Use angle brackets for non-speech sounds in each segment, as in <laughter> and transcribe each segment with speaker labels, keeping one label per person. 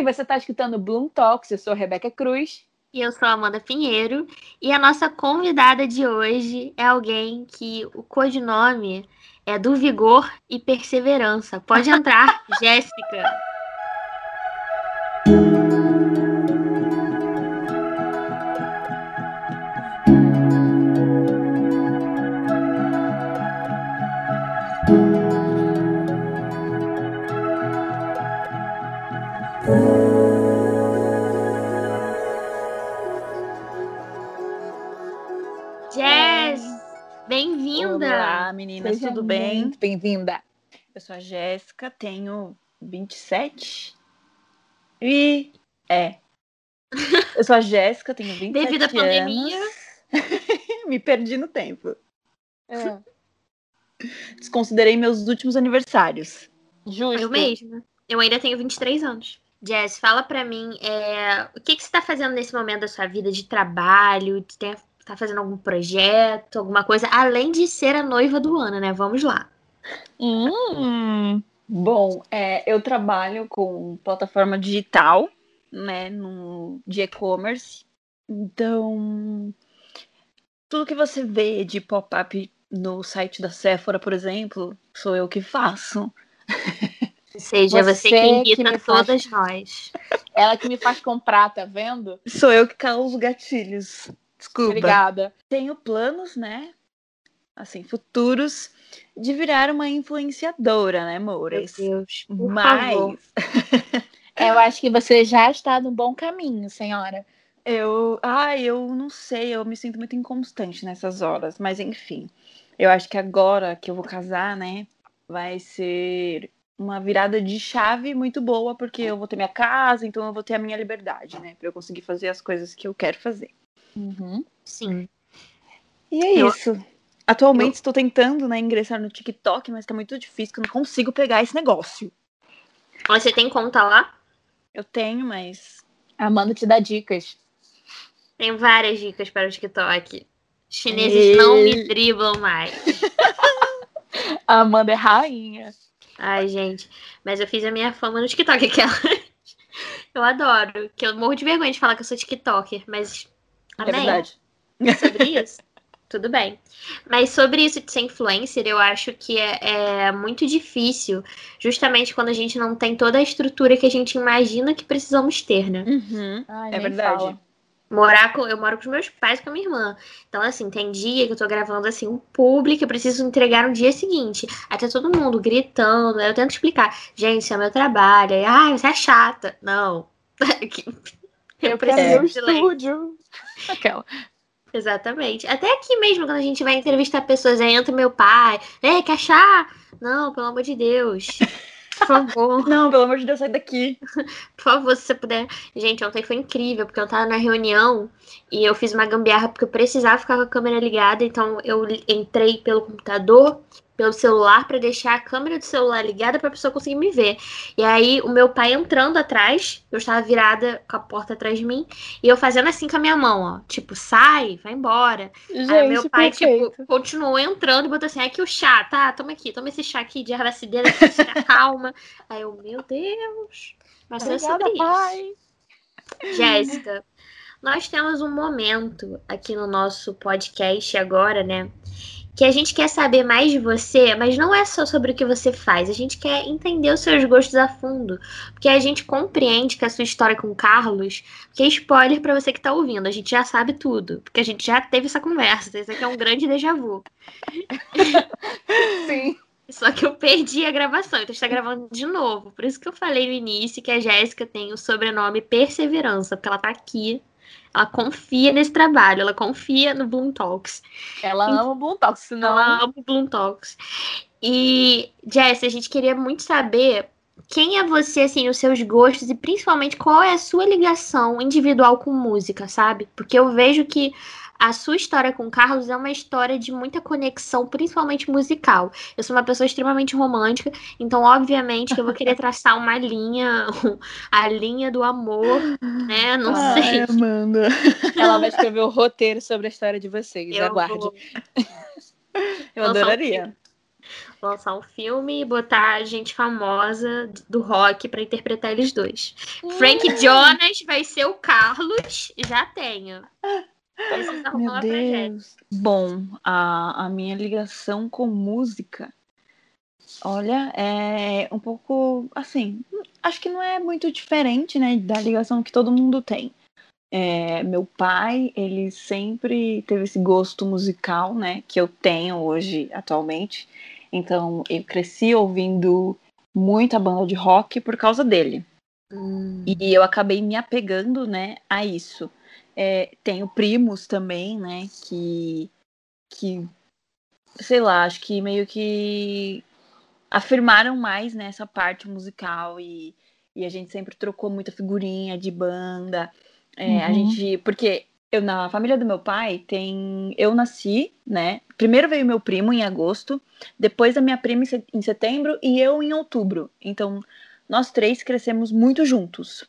Speaker 1: Oi, você está escutando Bloom Talks, eu sou Rebeca Cruz.
Speaker 2: E eu sou Amanda Pinheiro. E a nossa convidada de hoje é alguém que o codinome é do vigor e perseverança. Pode entrar, <laughs> Jéssica.
Speaker 3: Meninas,
Speaker 1: Seja
Speaker 3: tudo bem?
Speaker 1: muito Bem-vinda.
Speaker 3: Eu sou a Jéssica, tenho 27 e é. Eu sou a Jéssica, tenho 27
Speaker 2: Devido à
Speaker 3: anos.
Speaker 2: pandemia. <laughs>
Speaker 3: Me perdi no tempo.
Speaker 1: É,
Speaker 3: Desconsiderei meus últimos aniversários.
Speaker 1: justo.
Speaker 2: Eu mesma. Eu ainda tenho 23 anos. Jess, fala pra mim, é, o que, que você tá fazendo nesse momento da sua vida de trabalho? Você tem- tá fazendo algum projeto, alguma coisa, além de ser a noiva do ano, né? Vamos lá.
Speaker 3: Hum, bom, é, eu trabalho com plataforma digital, né, no, de e-commerce. Então, tudo que você vê de pop-up no site da Sephora, por exemplo, sou eu que faço.
Speaker 2: Ou seja, você,
Speaker 1: Você
Speaker 2: que irrita
Speaker 1: me faz-
Speaker 2: todas nós.
Speaker 1: Ela que me faz comprar, tá vendo?
Speaker 3: Sou eu que causo gatilhos. Desculpa.
Speaker 1: Obrigada.
Speaker 3: Tenho planos, né? Assim, futuros, de virar uma influenciadora, né,
Speaker 2: Meu
Speaker 3: amores?
Speaker 2: Deus. Por
Speaker 3: Mas
Speaker 2: favor. <laughs>
Speaker 1: Eu acho que você já está no bom caminho, senhora.
Speaker 3: eu, ai, eu não sei, eu me sinto muito inconstante nessas horas, mas enfim. Eu acho que agora que eu vou casar, né, vai ser uma virada de chave muito boa, porque eu vou ter minha casa, então eu vou ter a minha liberdade, né, Pra eu conseguir fazer as coisas que eu quero fazer.
Speaker 1: Uhum.
Speaker 2: Sim.
Speaker 3: E é
Speaker 2: Eu-
Speaker 3: isso. Atualmente estou tentando, né, ingressar no TikTok, mas tá muito difícil, que eu não consigo pegar esse negócio.
Speaker 2: Você tem conta lá?
Speaker 3: Eu tenho, mas
Speaker 1: Amanda te dá dicas.
Speaker 2: Tem várias dicas para o TikTok. Chineses não me driblam mais. <laughs>
Speaker 1: A Amanda é rainha.
Speaker 2: Ai, gente. Mas eu fiz a minha fama no TikTok, <laughs> aquela. Eu adoro. Que eu morro de vergonha de falar que eu sou TikToker, mas.
Speaker 3: é
Speaker 2: Amém.
Speaker 3: verdade.
Speaker 2: Sobre <laughs> isso? Tudo bem. Mas sobre isso de ser influencer, eu acho que é, é muito difícil, justamente quando a gente não tem toda a estrutura que a gente imagina que precisamos ter, né?
Speaker 3: Uhum,
Speaker 1: Ai,
Speaker 3: é verdade.
Speaker 1: fala.
Speaker 2: Morar com, eu moro com os meus pais com a minha irmã. Então, assim, tem dia que eu tô gravando assim um público eu preciso entregar no dia seguinte. Aí tá todo mundo gritando. Aí eu tento explicar. Gente, isso é meu trabalho. Aí, ai, você é chata. Não. <laughs> eu preciso
Speaker 1: o
Speaker 2: de
Speaker 1: estúdio. Aquela.
Speaker 2: Exatamente. Até aqui mesmo, quando a gente vai entrevistar pessoas, aí entra meu pai. É, quer achar? Não, pelo amor de Deus. Por favor. <laughs>
Speaker 3: Não, pelo amor de Deus, sai daqui.
Speaker 2: Por favor, se você puder. Gente, ontem foi incrível, porque eu tava na reunião e eu fiz uma gambiarra porque eu precisava ficar com a câmera ligada, então eu entrei pelo computador, pelo celular, pra deixar a câmera do celular ligada pra pessoa conseguir me ver. E aí, o meu pai entrando atrás, eu estava virada com a porta atrás de mim, e eu fazendo assim com a minha mão, ó, tipo, sai, vai embora.
Speaker 1: Gente,
Speaker 2: aí meu pai,
Speaker 1: perfeito.
Speaker 2: tipo, continuou entrando e botou assim, aqui o chá, tá? Toma aqui, toma esse chá aqui de erva chá, calma. Aí eu, meu Deus. Mas é
Speaker 1: Obrigada,
Speaker 2: sobre isso.
Speaker 1: pai.
Speaker 2: Jéssica, nós temos um momento aqui no nosso podcast agora, né? Que a gente quer saber mais de você, mas não é só sobre o que você faz, a gente quer entender os seus gostos a fundo. Porque a gente compreende que a sua história com o Carlos, que é spoiler pra você que tá ouvindo, a gente já sabe tudo, porque a gente já teve essa conversa, isso aqui é um grande déjà vu. <laughs>
Speaker 1: Sim.
Speaker 2: Só que eu perdi a gravação, então está gravando de novo. Por isso que eu falei no início que a Jéssica tem o sobrenome Perseverança, porque ela tá aqui. Ela confia nesse trabalho, ela confia no Bloom Talks.
Speaker 1: Ela ama o Bloom Talks, senão...
Speaker 2: Ela ama o Bloom Talks. E, Jess, a gente queria muito saber quem é você, assim, os seus gostos e principalmente qual é a sua ligação individual com música, sabe? Porque eu vejo que a sua história com o Carlos é uma história de muita conexão, principalmente musical. Eu sou uma pessoa extremamente romântica, então, obviamente, que eu vou querer <laughs> traçar uma linha, <laughs> a linha do amor, né? Não
Speaker 3: Ai,
Speaker 2: sei.
Speaker 3: Amanda.
Speaker 1: Ela vai escrever o roteiro sobre a história de vocês.
Speaker 2: Eu
Speaker 1: Aguarde.
Speaker 2: vou <laughs>
Speaker 3: Eu
Speaker 2: Lançar um
Speaker 3: adoraria.
Speaker 2: lançar um filme e botar gente famosa do rock para interpretar eles dois. Hum. Frank Jonas vai ser o Carlos, já tenho.
Speaker 3: Meu Deus. Bom, a, a minha ligação com música, olha, é um pouco assim. Acho que não é muito diferente, né, da ligação que todo mundo tem. É, meu pai, ele sempre teve esse gosto musical, né, que eu tenho hoje, atualmente. Então, eu cresci ouvindo muita banda de rock por causa dele. Hum. E eu acabei me apegando, né, a isso. É, tenho primos também, né, que, que, sei lá, acho que meio que afirmaram mais nessa né, parte musical e, e a gente sempre trocou muita figurinha de banda. É, uhum. A gente. Porque eu, na família do meu pai, tem. Eu nasci, né? Primeiro veio meu primo em agosto, depois a minha prima em setembro e eu em outubro. Então, nós três crescemos muito juntos,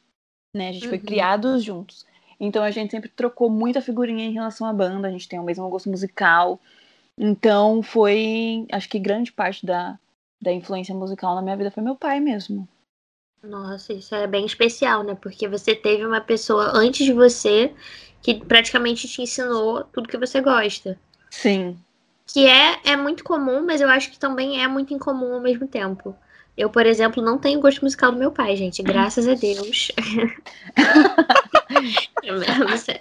Speaker 3: né? A gente uhum. foi criados juntos. Então, a gente sempre trocou muita figurinha em relação à banda, a gente tem o mesmo gosto musical. Então, foi. Acho que grande parte da, da influência musical na minha vida foi meu pai mesmo.
Speaker 2: Nossa, isso é bem especial, né? Porque você teve uma pessoa antes de você que praticamente te ensinou tudo que você gosta.
Speaker 3: Sim.
Speaker 2: Que é, é muito comum, mas eu acho que também é muito incomum ao mesmo tempo. Eu, por exemplo, não tenho gosto musical do meu pai, gente. Graças a Deus. <laughs>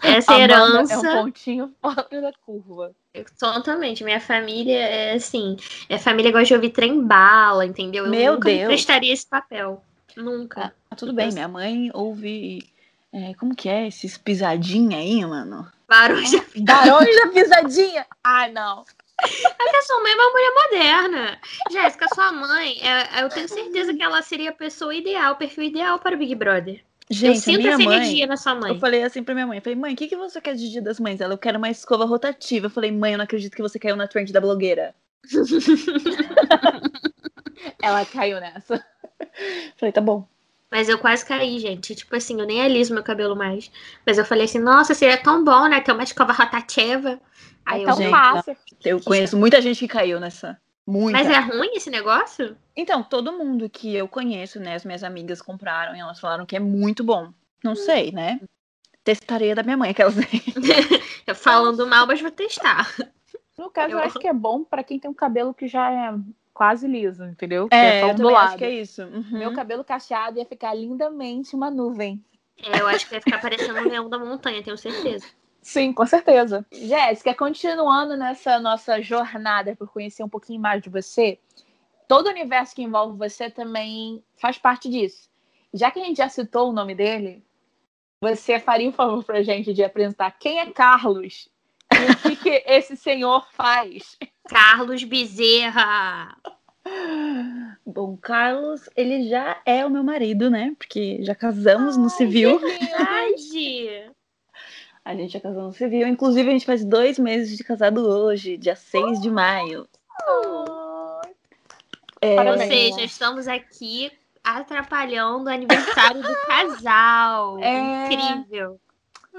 Speaker 2: Essa herança.
Speaker 3: É um pontinho fora da curva.
Speaker 2: Totalmente. Minha família é assim. Minha família gosta de ouvir trem bala, entendeu? Eu
Speaker 3: meu
Speaker 2: nunca
Speaker 3: Deus.
Speaker 2: prestaria esse papel. Nunca.
Speaker 3: Ah, tudo bem, minha mãe ouve. É, como que é? Esses pisadinha aí, mano?
Speaker 2: Barulho.
Speaker 3: Barulho da pisadinha! Ai, não.
Speaker 2: É a sua mãe é uma mulher moderna. Jéssica, sua mãe, é, eu tenho certeza que ela seria a pessoa ideal, o perfil ideal para o Big Brother.
Speaker 3: Gente,
Speaker 2: eu sinto essa mãe, energia na sua mãe.
Speaker 3: Eu falei assim pra minha mãe, falei, mãe, o que, que você quer de dia das mães? Ela, eu quero uma escova rotativa. Eu falei, mãe, eu não acredito que você caiu na trend da blogueira. <laughs> Ela caiu nessa. Falei, tá bom.
Speaker 2: Mas eu quase caí, gente. Tipo assim, eu nem aliso meu cabelo mais. Mas eu falei assim, nossa, seria tão bom, né? Ter uma escova rotativa. Aí é
Speaker 3: tão eu, fácil. Eu conheço muita gente que caiu nessa. Muita.
Speaker 2: Mas é ruim esse negócio?
Speaker 3: Então, todo mundo que eu conheço, né? As minhas amigas compraram e elas falaram que é muito bom. Não hum. sei, né? Testaria da minha mãe, aquelas. <laughs>
Speaker 2: Falando mal, mas vou testar.
Speaker 1: No caso, eu, eu acho que é bom para quem tem um cabelo que já é quase liso, entendeu?
Speaker 3: É, é eu acho que é isso. Uhum.
Speaker 1: Meu cabelo cacheado ia ficar lindamente uma nuvem.
Speaker 2: É, eu acho que ia ficar parecendo um leão da montanha, tenho certeza.
Speaker 1: Sim, com certeza. Jéssica, continuando nessa nossa jornada por conhecer um pouquinho mais de você, todo o universo que envolve você também faz parte disso. Já que a gente já citou o nome dele, você faria um favor pra gente de apresentar quem é Carlos e o que, que <laughs> esse senhor faz?
Speaker 2: Carlos Bezerra.
Speaker 3: Bom, Carlos, ele já é o meu marido, né? Porque já casamos Ai, no civil. <laughs>
Speaker 2: Verdade!
Speaker 3: A gente já casou no civil. Inclusive, a gente faz dois meses de casado hoje, dia 6 de maio.
Speaker 2: É... Ou seja, estamos aqui atrapalhando o aniversário do casal. <laughs> É... Incrível.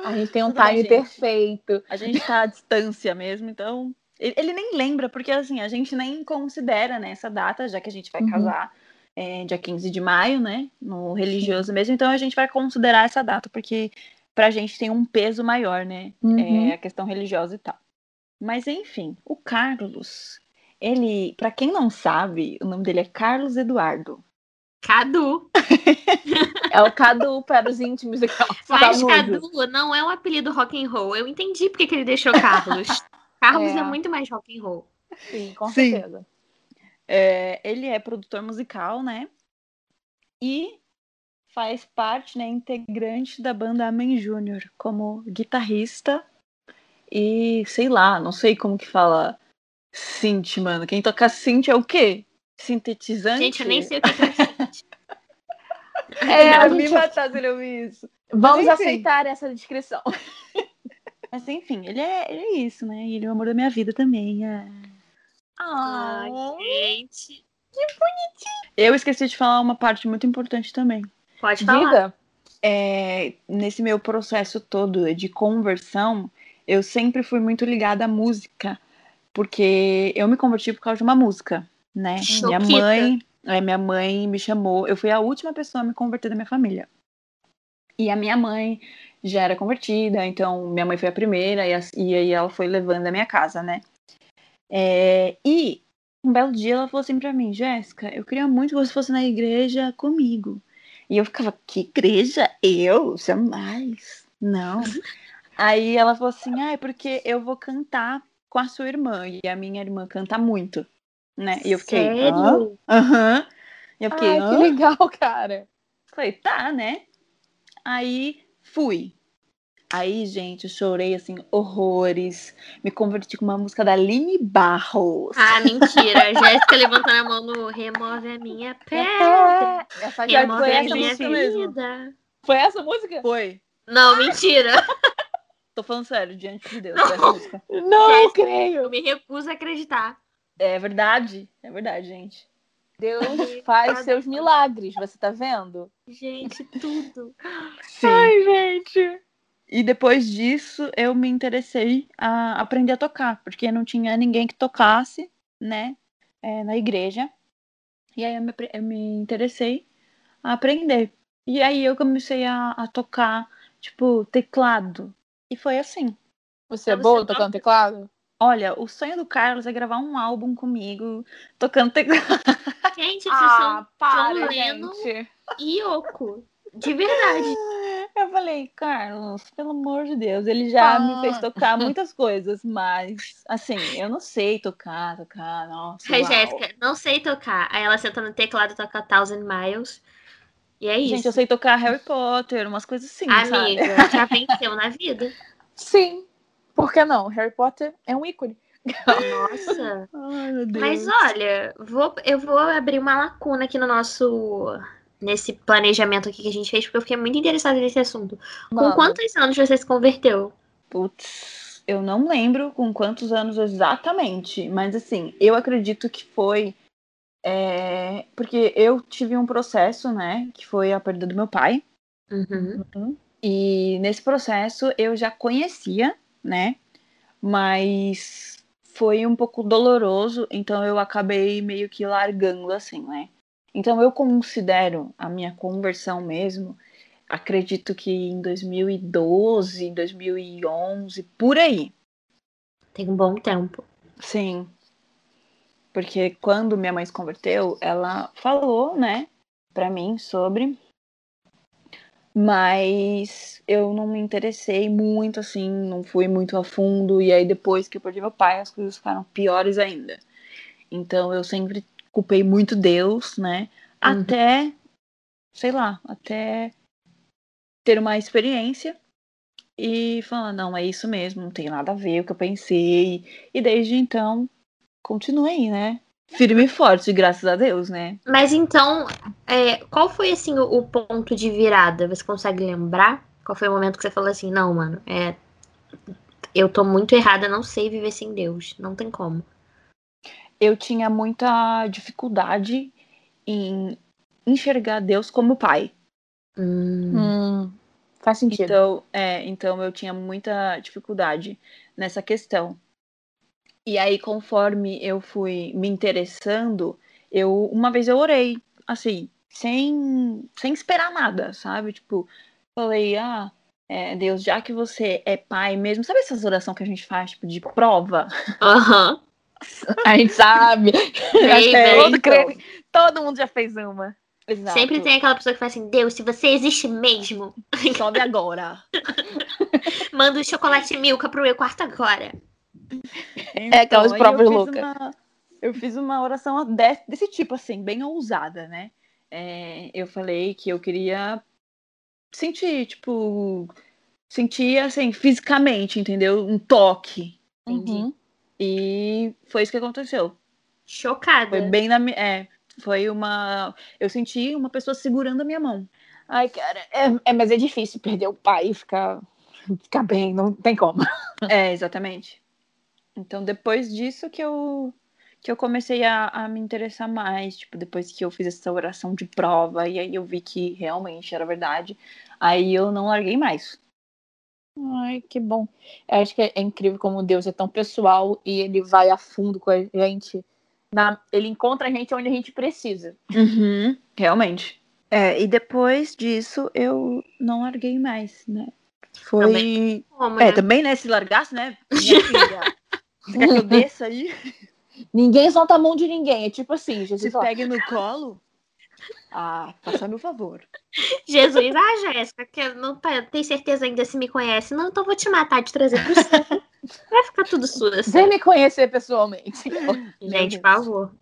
Speaker 1: A gente tem um Tudo time bem, perfeito.
Speaker 3: A gente tá à distância mesmo, então. Ele, ele, nem lembra, porque assim, a gente nem considera né, essa data, já que a gente vai uhum. casar é, dia 15 de maio, né? No religioso Sim. mesmo, então a gente vai considerar essa data, porque pra gente tem um peso maior, né? Uhum. É, a questão religiosa e tal. Mas enfim, o Carlos, ele, para quem não sabe, o nome dele é Carlos Eduardo.
Speaker 2: Cadu. <laughs>
Speaker 1: é o Cadu para os íntimos do <laughs>
Speaker 2: Mas Cadu não é um apelido rock and roll. Eu entendi porque que ele deixou Carlos. <laughs> Carlos é. é. muito mais rock and roll.
Speaker 1: Sim, com Sim. certeza.
Speaker 3: É, ele é produtor musical, né? E faz parte, né, integrante da banda Amen Júnior como guitarrista e sei lá, não sei como que fala synth, mano. Quem toca synth é o quê? Sintetizante?
Speaker 2: Gente, eu nem sei o que é <laughs>
Speaker 3: É, a gente... me matar se ele ouvir isso.
Speaker 1: Vamos aceitar essa descrição. <laughs>
Speaker 3: Mas enfim, ele é, ele é isso, né? Ele é o amor da minha vida também. É...
Speaker 2: Ai, gente.
Speaker 3: Que bonitinho. Eu esqueci de falar uma parte muito importante também.
Speaker 2: Pode falar. Diga.
Speaker 3: É, nesse meu processo todo de conversão, eu sempre fui muito ligada à música, porque eu me converti por causa de uma música. né?
Speaker 2: Choquita.
Speaker 3: Minha mãe, é, minha mãe me chamou. Eu fui a última pessoa a me converter da minha família. E a minha mãe já era convertida, então minha mãe foi a primeira e, as- e aí ela foi levando a minha casa, né? É, e um belo dia ela falou assim pra mim, Jéssica, eu queria muito que você fosse na igreja comigo. E eu ficava, que igreja? Eu? Jamais. Não. Aí ela falou assim, ah, é porque eu vou cantar com a sua irmã. E a minha irmã canta muito, né? E eu fiquei, "Hã?
Speaker 2: Sério?
Speaker 3: Aham. E eu fiquei,
Speaker 1: Ai, que legal, cara.
Speaker 3: Falei, tá, né? Aí fui. Aí, gente, eu chorei assim, horrores. Me converti com uma música da Aline Barros.
Speaker 2: Ah, mentira. <laughs> Jéssica levantando a mão no remove a minha pedra.
Speaker 1: É, essa
Speaker 2: Remove
Speaker 3: foi
Speaker 2: a
Speaker 3: essa
Speaker 2: minha
Speaker 3: música mesmo.
Speaker 2: vida.
Speaker 1: Foi essa música?
Speaker 3: Foi.
Speaker 2: Não, mentira. <laughs>
Speaker 3: Tô falando sério, diante de Deus. música.
Speaker 1: Não
Speaker 2: Jéssica.
Speaker 1: creio.
Speaker 2: Eu me recuso a acreditar.
Speaker 3: É verdade. É verdade, gente.
Speaker 1: Deus faz seus milagres, você tá vendo?
Speaker 2: Gente, tudo.
Speaker 3: Sim.
Speaker 1: Ai, gente.
Speaker 3: E depois disso, eu me interessei a aprender a tocar, porque não tinha ninguém que tocasse, né, é, na igreja. E aí eu me, eu me interessei a aprender. E aí eu comecei a, a tocar, tipo, teclado. E foi assim.
Speaker 1: Você é boa tocando teclado?
Speaker 3: Olha, o sonho do Carlos é gravar um álbum comigo, tocando teclado.
Speaker 2: Gente, <laughs> vocês são
Speaker 1: para,
Speaker 2: John Lennon.
Speaker 1: gente.
Speaker 2: Yoko. De verdade. <laughs>
Speaker 3: Eu falei, Carlos, pelo amor de Deus, ele já me fez
Speaker 1: Ah.
Speaker 3: tocar <laughs> muitas coisas, mas, assim, eu não sei tocar, tocar, nossa. Uau.
Speaker 2: Jéssica, não sei tocar. Aí ela senta no teclado e toca Thousand Miles. E é isso.
Speaker 3: Gente, eu sei tocar Harry Potter, umas coisas assim, sabe?
Speaker 2: Amiga, já venceu na vida. <laughs>
Speaker 1: Sim. Por que não? Harry Potter é um ícone.
Speaker 2: Nossa.
Speaker 3: Ai, meu Deus.
Speaker 2: Mas olha, vou, eu vou abrir uma lacuna aqui no nosso. Nesse planejamento aqui que a gente fez, porque eu fiquei muito interessada nesse assunto. Com
Speaker 1: Mano,
Speaker 2: quantos anos você se converteu?
Speaker 3: Putz, eu não lembro com quantos anos exatamente, mas assim, eu acredito que foi. é, porque eu tive um processo, né? Que foi a perda do meu pai.
Speaker 2: Uhum.
Speaker 3: E nesse processo eu já conhecia, né? Mas foi um pouco doloroso, então eu acabei meio que largando assim, né? Então eu considero a minha conversão mesmo, acredito que em 2012, 2011, por aí.
Speaker 2: Tem um bom tempo.
Speaker 3: Sim. Porque quando minha mãe se converteu, ela falou, né, pra mim sobre. Mas eu não me interessei muito, assim, não fui muito a fundo. E aí, depois que eu perdi meu pai, as coisas ficaram piores ainda. Então, eu sempre culpei muito Deus, né?
Speaker 2: Uhum.
Speaker 3: Até, sei lá, até ter uma experiência e falar: não, é isso mesmo, não tem nada a ver o que eu pensei. E desde então, continuei, né? Firme e forte, graças a Deus, né?
Speaker 2: Mas então, é, qual foi assim o, o ponto de virada? Você consegue lembrar? Qual foi o momento que você falou assim, não, mano, é, eu tô muito errada, não sei viver sem Deus, não tem como.
Speaker 3: Eu tinha muita dificuldade em enxergar Deus como pai.
Speaker 2: Hum,
Speaker 1: Hum, faz sentido.
Speaker 3: Então, é, então eu tinha muita dificuldade nessa questão. E aí, conforme eu fui me interessando, eu uma vez eu orei, assim, sem, sem esperar nada, sabe? Tipo, falei, ah, é, Deus, já que você é pai mesmo, sabe essas orações que a gente faz, tipo, de prova?
Speaker 2: Aham. <laughs>
Speaker 1: A gente sabe.
Speaker 3: É,
Speaker 1: todo,
Speaker 3: então.
Speaker 1: crente- todo mundo já fez uma.
Speaker 3: Exato.
Speaker 2: Sempre tem aquela pessoa que fala assim, Deus, se você existe mesmo, <laughs>
Speaker 3: Sobe agora. <laughs>
Speaker 2: manda o chocolate milka pro meu quarto agora.
Speaker 1: É aquelas
Speaker 3: fiz
Speaker 1: loucas.
Speaker 3: uma- eu fiz uma oração de- desse tipo, assim, bem ousada, né? É, eu falei que eu queria sentir, tipo, sentir, assim, fisicamente, entendeu? Um toque.
Speaker 2: Entendi.
Speaker 1: Uhum.
Speaker 3: E foi isso que aconteceu.
Speaker 2: Chocada.
Speaker 3: Foi bem na minha. É, foi uma. Eu senti uma pessoa segurando a minha mão.
Speaker 1: Ai, cara, é, é, mas é difícil perder o pai e ficar, ficar bem, não tem como.
Speaker 3: É, exatamente. Então, depois disso que eu que eu comecei a, a me interessar mais, tipo, depois que eu fiz essa oração de prova, e aí eu vi que realmente era verdade, aí eu não larguei mais.
Speaker 1: Ai, que bom. Eu acho que é incrível como Deus é tão pessoal e ele vai a fundo com a gente. na, ele encontra a gente onde a gente precisa.
Speaker 3: Uhum, realmente. É, e depois disso eu não larguei mais, né? Foi.
Speaker 2: Também. Como,
Speaker 3: É,
Speaker 2: né?
Speaker 3: também, né? Se largasse, né? <laughs> Minha filha. Você quer que eu desça aí?
Speaker 1: Ninguém solta a mão de ninguém. É tipo assim,
Speaker 3: Se
Speaker 1: Jesus. ó,
Speaker 3: pegue no colo? Ah, faça meu favor.
Speaker 2: Jesus, ah, Jéssica, que eu não tem certeza ainda se me conhece. Não, então vou te matar, te trazer pro céu. <laughs> Vai ficar tudo sujo.
Speaker 1: Vem me conhecer pessoalmente.
Speaker 2: Gente, por favor.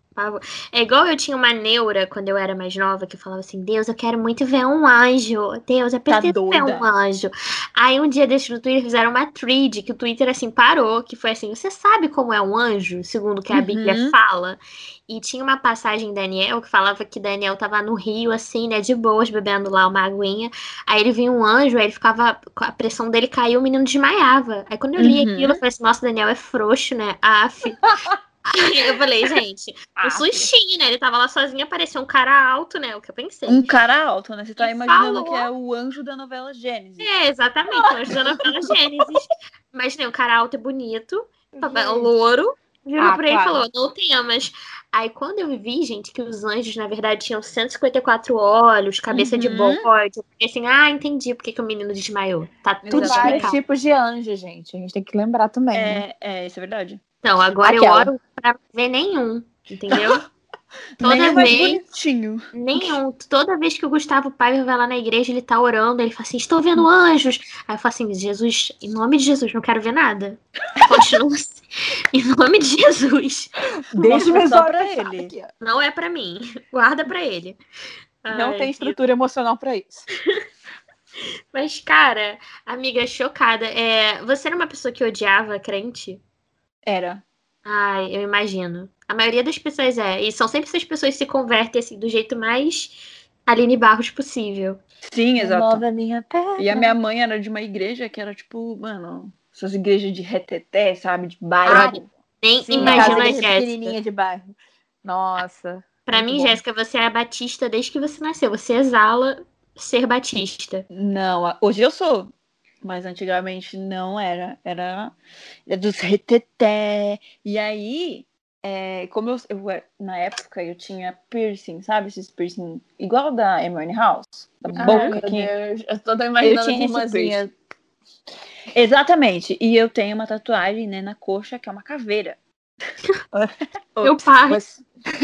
Speaker 2: É igual eu tinha uma neura quando eu era mais nova, que eu falava assim, Deus, eu quero muito ver um anjo. Deus, eu preciso ver
Speaker 3: doida.
Speaker 2: um anjo. Aí um dia desses no Twitter fizeram uma thread, que o Twitter assim parou, que foi assim, você sabe como é um anjo, segundo o que a
Speaker 3: Uhum.
Speaker 2: Bíblia fala? E tinha uma passagem em Daniel que falava que Daniel tava no rio, assim, né, de boas, bebendo lá uma aguinha. Aí ele vinha um anjo, aí ele ficava, a pressão dele caiu, o menino desmaiava. Aí quando eu li
Speaker 3: Uhum.
Speaker 2: aquilo, eu falei assim, nossa, Daniel é frouxo, né? Af. <laughs> <laughs> Eu falei, gente, um
Speaker 1: Ah,
Speaker 2: sustinho, né? Ele tava lá sozinho, apareceu um cara alto, né? O que eu pensei.
Speaker 3: Um cara alto, né? Você tá
Speaker 2: E
Speaker 3: imaginando
Speaker 2: falou.
Speaker 3: que é o anjo da novela Gênesis.
Speaker 2: É, exatamente, hoje da novela Gênesis. <laughs> Mas né, um cara alto e bonito, tava louro, virou
Speaker 1: Ah,
Speaker 2: pra ele e
Speaker 1: claro.
Speaker 2: falou, não temas. Aí quando eu vi, gente, que os anjos, na verdade, tinham 154 olhos, cabeça de
Speaker 3: Uhum.
Speaker 2: bode, eu fiquei assim, ah, entendi por que, o menino desmaiou. Tá tudo
Speaker 3: Exatamente.
Speaker 1: Vários
Speaker 2: explicado.
Speaker 1: tipos de anjo, gente. A gente tem que lembrar também. né?
Speaker 3: É, é, isso é verdade.
Speaker 2: Então, agora eu
Speaker 1: Aquela.
Speaker 2: oro pra não ver nenhum, entendeu? <laughs> Toda
Speaker 3: mais
Speaker 2: vez-
Speaker 3: bonitinho.
Speaker 2: Nenhum. Toda vez que o Gustavo Paiva vai lá na igreja, ele tá orando, ele fala assim, estou vendo anjos. Aí eu falo assim, Jesus, em nome de Jesus, não quero ver nada. Continua assim. <laughs> Em nome de Jesus.
Speaker 1: Deixa
Speaker 3: Mostra
Speaker 1: eu
Speaker 3: só pra ele.
Speaker 1: Aqui, ó.
Speaker 2: Não é pra mim. Guarda pra ele.
Speaker 1: Não
Speaker 2: Ai,
Speaker 1: tem estrutura emocional pra isso. <laughs>
Speaker 2: Mas, cara, amiga, chocada. É, você era uma pessoa que odiava crente?
Speaker 3: Era.
Speaker 2: Ai, eu imagino. A maioria das pessoas é. E são sempre essas pessoas que se convertem assim, do jeito mais Aline Barros possível.
Speaker 3: Sim, exato.
Speaker 1: Nova minha perna.
Speaker 3: E a minha mãe era de uma igreja que era tipo, mano, essas igrejas de reteté, sabe? De bairro.
Speaker 2: Ai, Nem
Speaker 1: Sim,
Speaker 2: imagina a
Speaker 1: de
Speaker 2: Jéssica.
Speaker 1: pequenininha de bairro. Nossa.
Speaker 2: Pra mim,
Speaker 1: bom.
Speaker 2: Jéssica, você é batista desde que você nasceu. Você exala ser batista.
Speaker 3: Não, hoje eu sou. Mas antigamente não era. Era, era dos reteté. E aí, é, como eu, eu na época eu tinha piercing, sabe? Esses piercing igual da Emily House. Da
Speaker 1: Ai,
Speaker 3: boca aqui.
Speaker 1: Deus. Eu tô imaginando
Speaker 3: Eu tinha. Exatamente. E eu tenho uma tatuagem, né, na coxa, que é uma caveira. <laughs>
Speaker 2: Meu pai.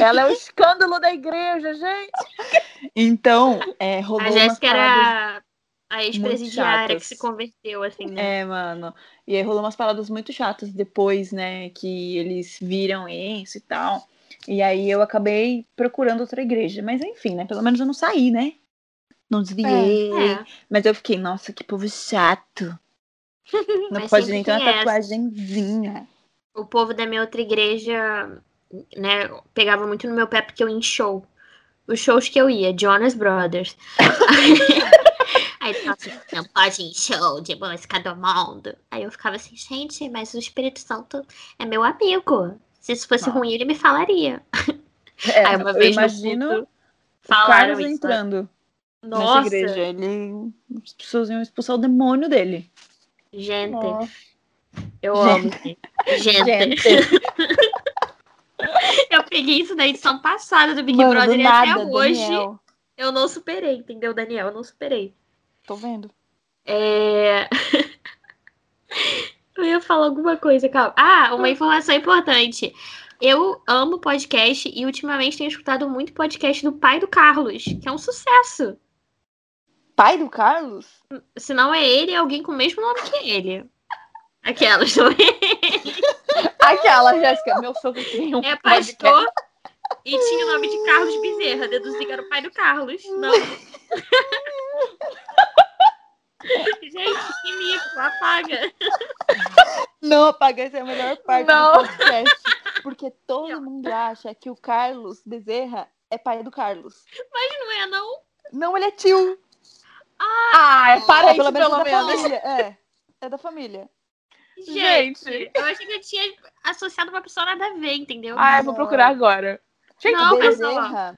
Speaker 1: Ela é o escândalo da igreja, gente. <laughs>
Speaker 3: Então, é, rolou
Speaker 2: A Jéssica era a ex-presidiária que se converteu, assim, né?
Speaker 3: É, mano. E aí rolou umas paradas muito chatas depois, né? Que eles viram isso e tal. E aí eu acabei procurando outra igreja. Mas enfim, né? Pelo menos eu não saí, né? Não desviei.
Speaker 2: É.
Speaker 3: Mas eu fiquei, nossa, que povo chato. <laughs> Não
Speaker 2: Mas
Speaker 3: pode nem ter uma tatuagemzinha.
Speaker 2: O povo da minha outra igreja, né, pegava muito no meu pé porque eu ia em show. Os shows que eu ia, Jonas Brothers. <laughs> Aí ele falava assim, não pode em show de música do mundo. Aí eu ficava assim, gente, mas o Espírito Santo é meu amigo. Se isso fosse
Speaker 3: Não.
Speaker 2: ruim, ele me falaria.
Speaker 3: É,
Speaker 2: Aí uma
Speaker 3: eu
Speaker 2: vez
Speaker 3: imagino
Speaker 2: no culto,
Speaker 3: o
Speaker 2: falaram
Speaker 3: Carlos
Speaker 2: isso. né?
Speaker 3: entrando nessa
Speaker 2: Nossa,
Speaker 3: igreja. Ele. As pessoas iam expulsar o demônio dele.
Speaker 2: gente,
Speaker 1: Nossa.
Speaker 2: eu amo. Gente.
Speaker 3: Gente. <laughs>
Speaker 2: Eu peguei isso na edição passada do Big
Speaker 1: Mano,
Speaker 2: Brother
Speaker 1: do
Speaker 2: e
Speaker 1: nada,
Speaker 2: até hoje
Speaker 1: Daniel.
Speaker 2: eu não superei, entendeu, Daniel? Eu não superei.
Speaker 1: Tô vendo.
Speaker 2: É... <laughs> eu ia falar alguma coisa, calma. Ah, uma informação importante. Eu amo podcast e ultimamente tenho escutado muito podcast do pai do Carlos, que é um sucesso.
Speaker 1: Pai do Carlos?
Speaker 2: Se não é ele, é alguém com o mesmo nome que ele. <laughs> Aquelas, é?
Speaker 1: Aquela, Jéssica, meu sogro tem um
Speaker 2: É
Speaker 1: podcast.
Speaker 2: pastor e tinha o nome de Carlos Bezerra. Deduzi que era o pai do Carlos. Não. <laughs> <laughs> Gente, que mico, apaga.
Speaker 3: Não, apaga essa é a melhor parte
Speaker 1: Não.
Speaker 3: do podcast. Porque todo mundo acha que o Carlos Bezerra é pai do Carlos.
Speaker 2: Mas não é, não?
Speaker 3: Não, ele é tio.
Speaker 1: Ah, é para
Speaker 3: É,
Speaker 1: isso,
Speaker 3: pelo menos
Speaker 1: pelo
Speaker 3: é da
Speaker 1: menos.
Speaker 3: família. É. É da família.
Speaker 2: Gente,
Speaker 1: Gente.
Speaker 2: eu achei que eu tinha associado uma pessoa nada a ver, entendeu?
Speaker 1: Ah, eu vou procurar agora. Gente,
Speaker 2: Não,
Speaker 3: Bezerra,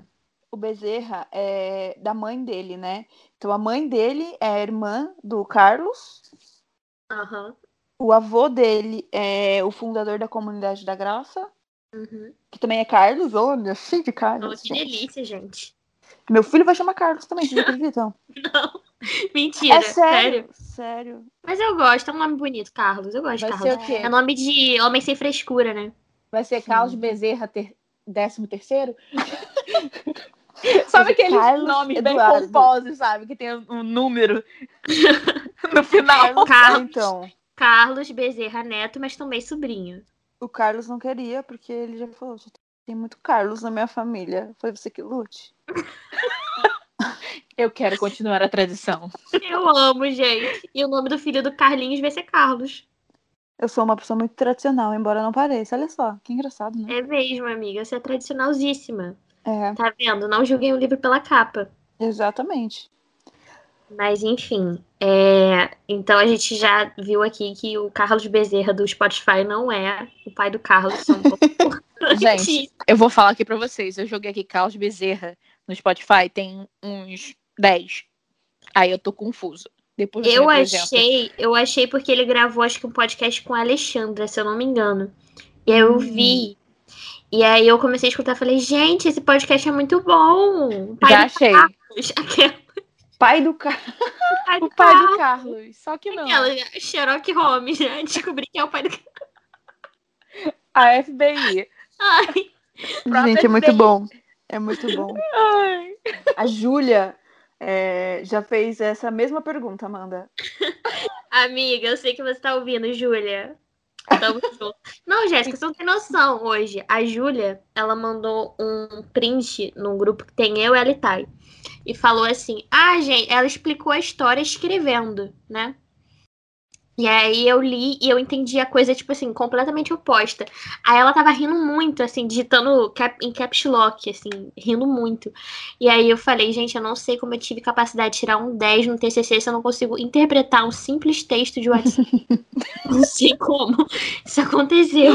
Speaker 3: o Bezerra é da mãe dele, né? Então a mãe dele é a irmã do Carlos.
Speaker 2: Aham.
Speaker 3: O avô dele é o fundador da Comunidade da Graça.
Speaker 2: Uhum.
Speaker 3: que também é Carlos, olha, cheio de Carlos.
Speaker 2: Oh, que
Speaker 3: gente.
Speaker 2: delícia, gente.
Speaker 3: Meu filho vai chamar Carlos também, vocês <laughs> acreditam?
Speaker 2: Não. <laughs> Mentira.
Speaker 3: é
Speaker 2: sério.
Speaker 3: sério, sério.
Speaker 2: Mas eu gosto, é um nome bonito, Carlos. Eu gosto de
Speaker 1: Vai
Speaker 2: Carlos.
Speaker 1: ser o quê?
Speaker 2: É nome de homem sem frescura, né?
Speaker 1: Vai ser Carlos Bezerra, ter... décimo terceiro? <laughs> <laughs> sabe aqueles
Speaker 3: Carlos
Speaker 1: nomes bem
Speaker 3: Eduardo.
Speaker 1: pomposos, sabe? Que tem um número <laughs> no final.
Speaker 2: Carlos.
Speaker 3: Então,
Speaker 2: Carlos Bezerra Neto, mas também sobrinho.
Speaker 3: o Carlos não queria, porque ele já falou, já tem muito Carlos na minha família. Foi você que lute. <laughs>
Speaker 1: Eu quero continuar a tradição.
Speaker 2: Eu amo, gente. E o nome do filho do Carlinhos vai ser Carlos.
Speaker 3: Eu sou uma pessoa muito tradicional, embora não pareça. Olha só, que engraçado, né?
Speaker 2: É mesmo, amiga. Você é tradicionalzíssima.
Speaker 3: É,
Speaker 2: Tá vendo? Não julguei o livro pela capa.
Speaker 3: exatamente.
Speaker 2: Mas enfim, é, então a gente já viu aqui que o Carlos Bezerra do Spotify não é o pai do Carlos. São um. <laughs>
Speaker 1: Gente, eu vou falar aqui pra vocês. Eu joguei aqui Carlos Bezerra no Spotify, tem uns 10. Aí eu tô confuso. Depois
Speaker 2: eu achei, eu achei porque ele gravou acho que um podcast com a Alexandra, se eu não me engano. E aí eu
Speaker 1: Hum.
Speaker 2: vi. E aí eu comecei a escutar, falei, gente, esse podcast é muito bom. Pai
Speaker 1: Já
Speaker 2: do
Speaker 1: achei.
Speaker 2: Carlos. <laughs>
Speaker 3: Pai do Carlos.
Speaker 2: pai do
Speaker 1: O pai
Speaker 2: Carlos.
Speaker 1: do Carlos. Só que não.
Speaker 2: Aquela Sherlock Holmes, né? Descobri que é o pai do
Speaker 1: A FBI.
Speaker 2: Ai,
Speaker 3: Gente, é muito bom. É muito bom.
Speaker 1: Ai.
Speaker 3: A Júlia é, já fez essa mesma pergunta, Amanda. <laughs>
Speaker 2: amiga, eu sei que você tá ouvindo, Júlia. Tamo junto. Não, Jéssica, você não tem noção hoje. A Júlia, ela mandou um print num grupo que tem eu e a Litai. E falou assim: Ah, gente, ela explicou a história escrevendo, né? E aí eu li e eu entendi a coisa, tipo assim, completamente oposta. Aí ela tava rindo muito, assim, digitando cap, em caps lock, assim, rindo muito. E aí eu falei, gente, eu não sei como eu tive capacidade de tirar um 10 no TCC se eu não consigo interpretar um simples texto de WhatsApp. <laughs> não sei como isso aconteceu.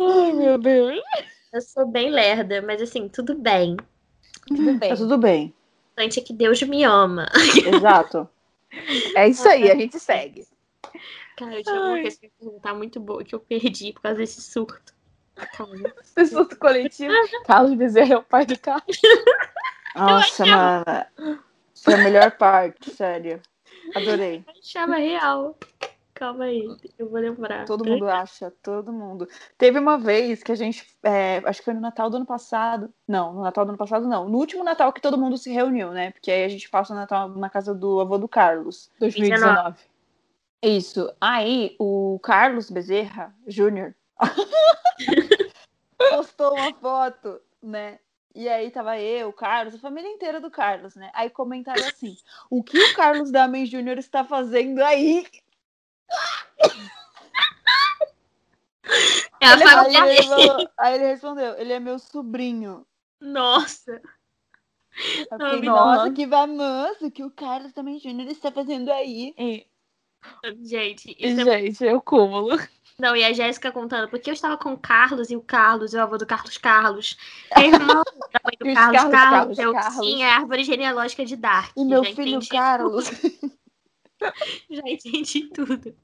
Speaker 1: Ai, meu Deus.
Speaker 2: Eu sou bem lerda, mas assim, tudo bem.
Speaker 1: Tudo bem.
Speaker 3: Tá tudo bem.
Speaker 2: O importante é que Deus me ama.
Speaker 3: Exato.
Speaker 1: É isso aí, a gente segue.
Speaker 2: Cara, eu tinha uma
Speaker 1: Ai.
Speaker 2: coisa pra perguntar muito boa que eu perdi por causa desse surto. Calma.
Speaker 1: Esse surto coletivo. <laughs> Carlos Bezerra é o pai do Carlos.
Speaker 3: Nossa, mana. Foi a melhor parte, sério. Adorei.
Speaker 2: Chama real. Calma aí, eu vou lembrar.
Speaker 3: Todo mundo acha, todo mundo. Teve uma vez que a gente, é, acho que foi no Natal do ano passado. Não, no Natal do ano passado não. No último Natal que todo mundo se reuniu, né? Porque aí a gente passa o Natal na casa do avô do Carlos.
Speaker 1: 2019.
Speaker 3: Isso. Aí o Carlos Bezerra Júnior <laughs> postou uma foto, né? E aí tava eu, o Carlos, a família inteira do Carlos, né? Aí comentaram assim: o que o Carlos Damen Júnior está fazendo aí?
Speaker 2: É a
Speaker 3: Aí
Speaker 2: família
Speaker 3: ele,
Speaker 2: dele.
Speaker 3: falou- aí ele respondeu: ele é meu sobrinho.
Speaker 2: Nossa.
Speaker 3: Eu
Speaker 2: Não,
Speaker 3: fiquei,
Speaker 2: me
Speaker 3: nossa,
Speaker 1: dá.
Speaker 3: que famoso, o que o Carlos Damen Júnior está fazendo aí?
Speaker 2: Gente, isso é...
Speaker 1: gente, é o cúmulo.
Speaker 2: Não, e a Jéssica contando, porque eu estava com o Carlos e o Carlos, o avô do Carlos Carlos. É irmão da mãe do <laughs>
Speaker 1: os
Speaker 2: Carlos
Speaker 1: Carlos,
Speaker 2: Carlos.
Speaker 1: Carlos,
Speaker 2: eu
Speaker 1: Carlos.
Speaker 2: sim, é a árvore genealógica de Dark.
Speaker 3: E meu filho Carlos. <laughs>
Speaker 2: Já entendi tudo.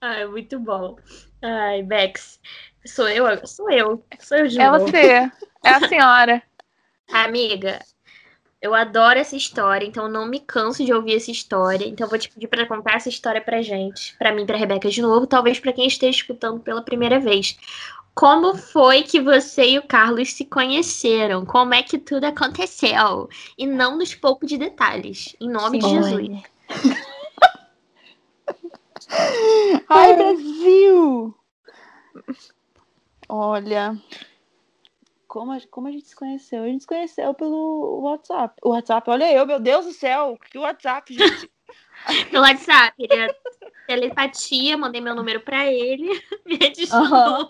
Speaker 2: Ai, muito bom. Ai, Bex. Sou eu? Sou eu. Sou eu de
Speaker 1: É
Speaker 2: novo.
Speaker 1: você. É a senhora.
Speaker 2: Amiga, eu adoro essa história, então não me canso de ouvir essa história. Então eu vou te pedir pra contar essa história pra gente, pra mim, e pra Rebeca de novo, talvez pra quem esteja escutando pela primeira vez. Como foi que você e o Carlos se conheceram? Como é que tudo aconteceu? E não nos pouco de detalhes, em nome de Jesus.
Speaker 3: Ai, Brasil! Olha, como a, como a gente se conheceu? A gente se conheceu pelo WhatsApp. O WhatsApp, olha eu, meu Deus do céu, que WhatsApp, gente. <laughs>
Speaker 2: No WhatsApp, ele é telepatia, mandei meu número pra ele, <laughs> me adicionou.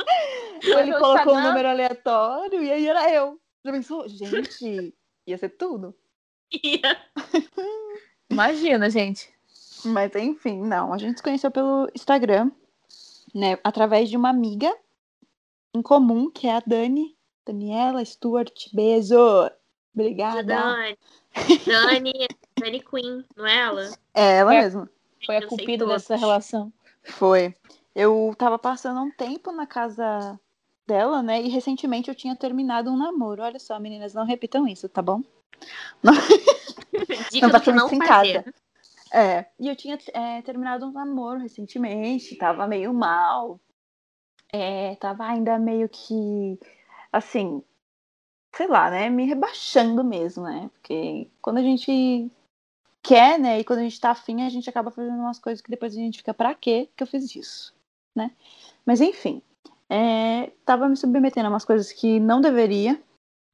Speaker 1: Foi
Speaker 3: Ele colocou um
Speaker 1: Instagram?
Speaker 3: número aleatório e aí era eu. Já pensou? Gente, ia ser tudo. <laughs>
Speaker 1: Imagina, gente.
Speaker 3: Mas enfim, não. A gente se conheceu pelo Instagram, né? Através de uma amiga em comum, que é a Dani. Daniela Stuart, beijo. Obrigada.
Speaker 2: Dani, Dani, Dani Queen, não é ela?
Speaker 3: É ela
Speaker 1: É.
Speaker 3: mesma.
Speaker 1: Foi a
Speaker 2: todos.
Speaker 1: dessa relação.
Speaker 3: Foi. Eu tava passando um tempo na casa dela, né? E recentemente eu tinha terminado um namoro. Olha só, meninas, não repitam isso, tá bom? Não, <laughs>
Speaker 2: Dica
Speaker 3: não façam
Speaker 2: não
Speaker 3: isso em
Speaker 2: fazer.
Speaker 3: casa. É, e eu tinha é, terminado um namoro recentemente, tava meio mal. É, tava ainda meio que, assim, sei lá, né? Me rebaixando mesmo, né? Porque quando a gente quer, né? E quando a gente tá afim, a gente acaba fazendo umas coisas que depois a gente fica, pra quê que eu fiz isso, né? Mas enfim, é, tava me submetendo a umas coisas que não deveria,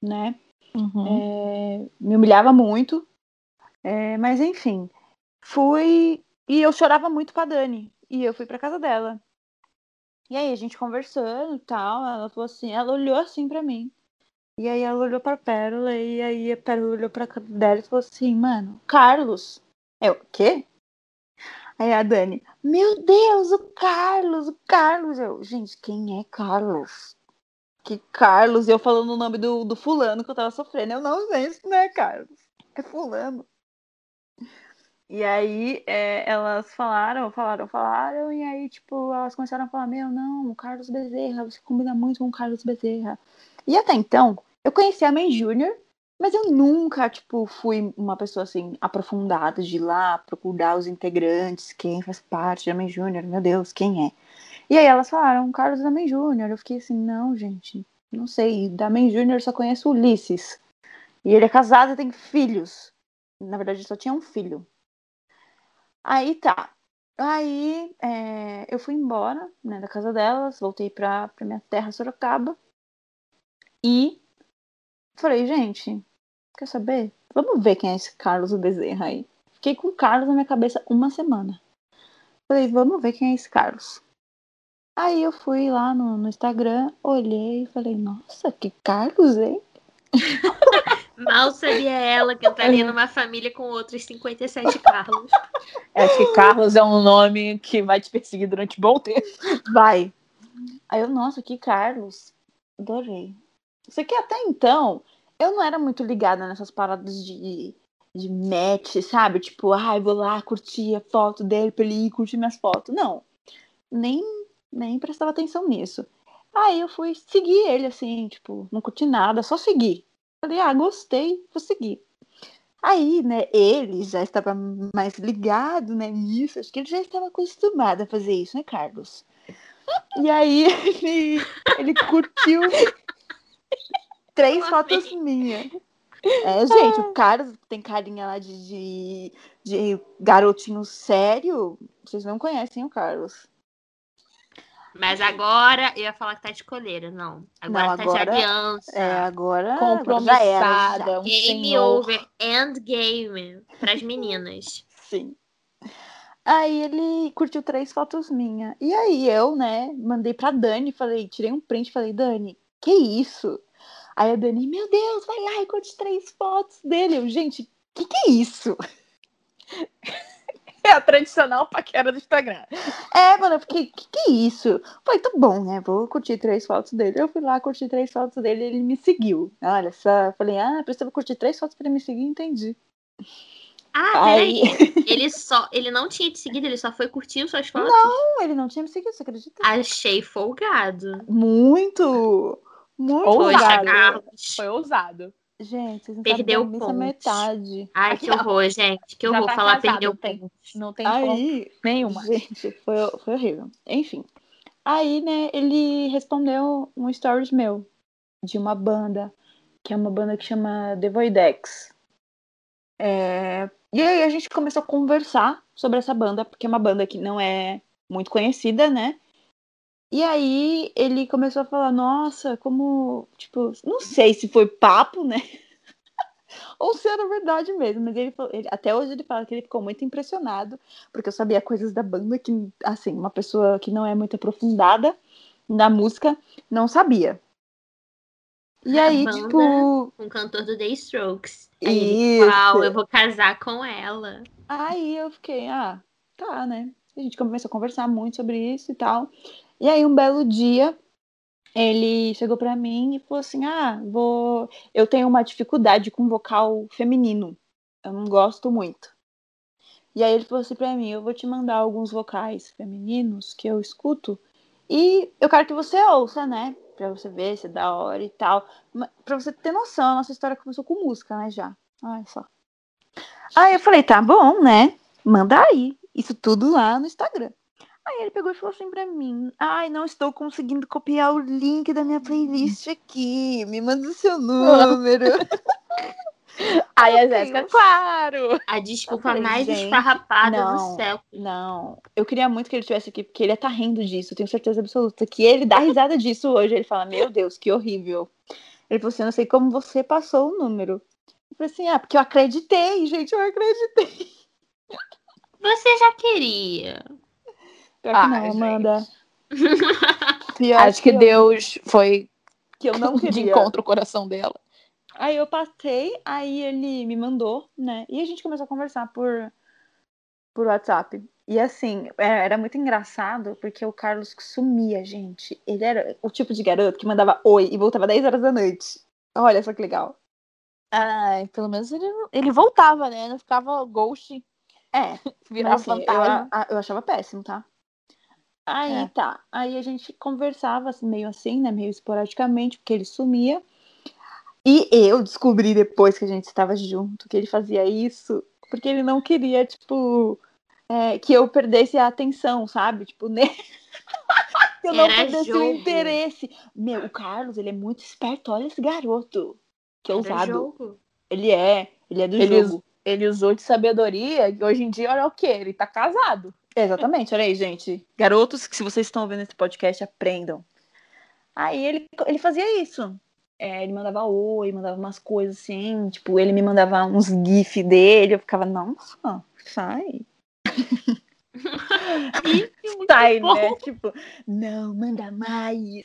Speaker 3: né?
Speaker 1: Uhum.
Speaker 3: É, me humilhava muito. É, mas enfim, fui. E eu chorava muito pra Dani. E eu fui pra casa dela. E aí, a gente conversando e tal, ela falou assim, ela olhou assim pra mim. E aí ela olhou pra Pérola, e aí a Pérola olhou pra dela e falou assim, mano, Carlos. Eu, o quê? Aí a Dani, meu Deus, o Carlos, o Carlos. Eu, gente, quem é Carlos? Que Carlos? Eu falando o nome do, do fulano que eu tava sofrendo. Eu não, gente, não é Carlos. É fulano. E aí é, elas falaram, falaram, falaram, e aí, tipo, elas começaram a falar, meu, não, o Carlos Bezerra, você combina muito com o Carlos Bezerra. E até então, eu conhecia a May Júnior, mas eu nunca, tipo, fui uma pessoa, assim, aprofundada de ir lá procurar os integrantes, quem faz parte da May Júnior, meu Deus, quem é? E aí elas falaram, Carlos da May Júnior. Eu fiquei assim, não, gente, não sei, da May Júnior só conheço Ulisses. E ele é casado e tem filhos. Na verdade, só tinha um filho. Aí tá. Aí é, eu fui embora né, da casa delas, voltei pra, pra minha terra, Sorocaba. E falei, gente, quer saber? Vamos ver quem é esse Carlos Bezerra aí. Fiquei com o Carlos na minha cabeça uma semana. Falei, vamos ver quem é esse Carlos. Aí eu fui lá no, no Instagram, olhei e falei, nossa, que Carlos, hein? <laughs>
Speaker 2: Mal sabia ela que eu estaria numa família com outros 57 Carlos.
Speaker 1: Acho que Carlos é um nome que vai te perseguir durante um bom tempo.
Speaker 3: Vai. Aí eu, nossa, que Carlos. Adorei. Só que até então, eu não era muito ligada nessas paradas de, de match, sabe? Tipo, ai, vou lá curtir a foto dele pra ele ir curtir minhas fotos. Não. Nem, nem prestava atenção nisso. Aí eu fui seguir ele, assim, tipo, não curti nada, só segui. Falei, ah, gostei, vou seguir. Aí, né, ele já estava mais ligado, né, nisso. Acho que ele já estava acostumado a fazer isso, né, Carlos? E aí <laughs> ele, ele curtiu três fotos minhas. É, gente, o Carlos tem carinha lá de, de, de garotinho sério. Vocês não conhecem o Carlos.
Speaker 2: Mas agora eu ia falar que tá de coleira, não. Agora
Speaker 3: Não,
Speaker 2: tá
Speaker 3: agora-
Speaker 2: de aliança.
Speaker 3: É, agora. agora já era,
Speaker 1: Compromissada,
Speaker 3: já.
Speaker 1: um
Speaker 2: Game
Speaker 1: senhor.
Speaker 2: over, endgame pras meninas.
Speaker 3: Sim. Aí ele curtiu três fotos minhas. E aí eu, né, mandei pra Dani, falei, tirei um print, falei, Dani, que isso? Aí a Dani, meu Deus, vai lá e curte três fotos dele. Eu, gente, que que é isso?
Speaker 1: É a tradicional paquera do Instagram.
Speaker 3: É, mano, eu fiquei, que que é isso? Falei, tá bom, né, vou curtir três fotos dele. Eu fui lá, curti três fotos dele e ele me seguiu. Olha só, falei, ah, precisava curtir três fotos pra ele me seguir, entendi.
Speaker 2: Ah,
Speaker 3: Aí,
Speaker 2: peraí. <laughs> Ele só. Ele não tinha te seguido, ele só foi curtindo suas fotos.
Speaker 3: não, ele não tinha me seguido, você acredita?
Speaker 2: Achei folgado.
Speaker 3: Muito! Muito
Speaker 1: Ou
Speaker 2: Poxa,
Speaker 3: obrigada.
Speaker 2: Carlos.
Speaker 1: Foi ousado.
Speaker 3: Gente, vocês não
Speaker 2: Perdeu
Speaker 3: missa
Speaker 2: pontos.
Speaker 3: metade.
Speaker 2: Ai, que horror, gente. Que horror
Speaker 1: tá
Speaker 2: falar
Speaker 1: casado,
Speaker 2: perdeu
Speaker 1: tem,
Speaker 2: ponto.
Speaker 1: não tem ponto
Speaker 3: Aí,
Speaker 1: nenhuma.
Speaker 3: gente, foi, foi horrível. Enfim. Aí, né, ele respondeu um stories meu de uma banda, que é uma banda que chama The Voidex. É, E aí a gente começou a conversar sobre essa banda, porque é uma banda que não é muito conhecida, né? E aí ele começou a falar, nossa, como, tipo, não sei se foi papo, né? <laughs> Ou se era verdade mesmo, mas ele, falou- ele- até hoje ele fala que ele ficou muito impressionado, porque eu sabia coisas da banda que, assim, uma pessoa que não é muito aprofundada na música não sabia. E
Speaker 2: A
Speaker 3: aí,
Speaker 2: banda-
Speaker 3: tipo,
Speaker 2: Um cantor do The Strokes. Aí ele,
Speaker 3: Isso.
Speaker 2: uau, eu vou casar com ela.
Speaker 3: Aí eu fiquei, ah, tá, né? A gente começou a conversar muito sobre isso e tal. E aí um belo dia ele chegou pra mim e falou assim: "Ah, vou, eu tenho uma dificuldade com vocal feminino. Eu não gosto muito". E aí ele falou assim pra mim: "Eu vou te mandar alguns vocais femininos que eu escuto e eu quero que você ouça, né? pra você ver se é da hora e tal. Pra você ter noção, a nossa história começou com música, né, já. Olha só. Aí eu falei, tá bom, né? Manda aí. Isso tudo lá no Instagram. Aí ele pegou e falou assim pra mim: Ai, não estou conseguindo copiar o link da minha playlist aqui. Me manda o seu número. <laughs>
Speaker 1: Aí a Jéssica, claro!
Speaker 2: A desculpa
Speaker 3: falei,
Speaker 2: mais
Speaker 3: gente,
Speaker 2: esfarrapada
Speaker 3: não.
Speaker 2: do céu.
Speaker 3: Não, eu queria muito que ele estivesse aqui, porque ele ia estar rindo disso, eu tenho certeza absoluta. Que ele dá risada disso hoje. Ele fala: Meu Deus, que horrível. Ele falou assim: Eu não sei como você passou o número. Eu falei assim: Ah, porque eu acreditei, gente, eu acreditei.
Speaker 2: Você já queria.
Speaker 3: Pior que
Speaker 1: Ai,
Speaker 3: não. Amanda. <laughs> Pior
Speaker 1: Acho que
Speaker 3: eu-
Speaker 1: Deus foi
Speaker 3: que eu não <laughs>
Speaker 1: de
Speaker 3: queria.
Speaker 1: encontro ao coração dela.
Speaker 3: Aí eu passei, aí ele me mandou, né? E a gente começou a conversar por, por WhatsApp. E assim, é- era muito engraçado, porque o Carlos sumia, gente. Ele era o tipo de garoto que mandava oi e voltava 10 horas da noite. Olha só que legal.
Speaker 1: Ai, pelo menos ele, ele voltava, né? Não ficava ghost,
Speaker 3: É, <laughs>
Speaker 1: virava
Speaker 3: assim, eu,
Speaker 1: fantasma.
Speaker 3: a- eu achava péssimo, tá? Aí
Speaker 1: É.
Speaker 3: tá. Aí a gente conversava assim, meio assim, né? Meio esporadicamente, porque ele sumia. E eu descobri depois que a gente estava junto que ele fazia isso porque ele não queria, tipo, é, que eu perdesse a atenção, sabe? Tipo, <laughs> né? que eu não
Speaker 2: Era
Speaker 3: perdesse o
Speaker 2: jogo.
Speaker 3: interesse. Meu, o Carlos, ele é muito esperto. Olha esse garoto. Que
Speaker 2: Era
Speaker 3: ousado.
Speaker 2: jogo.
Speaker 3: Ele é. Ele é do
Speaker 1: Ele,
Speaker 3: jogo.
Speaker 1: ele usou de sabedoria e hoje em dia, olha o quê? Ele tá casado.
Speaker 3: Exatamente, olha aí, gente. Garotos, que se vocês estão ouvindo esse podcast, aprendam. Aí ele, ele fazia isso. É, ele mandava oi, mandava umas coisas assim, tipo, ele me mandava uns gif dele, eu ficava, nossa, sai. sai,
Speaker 2: bom.
Speaker 3: né? Tipo, não, manda mais.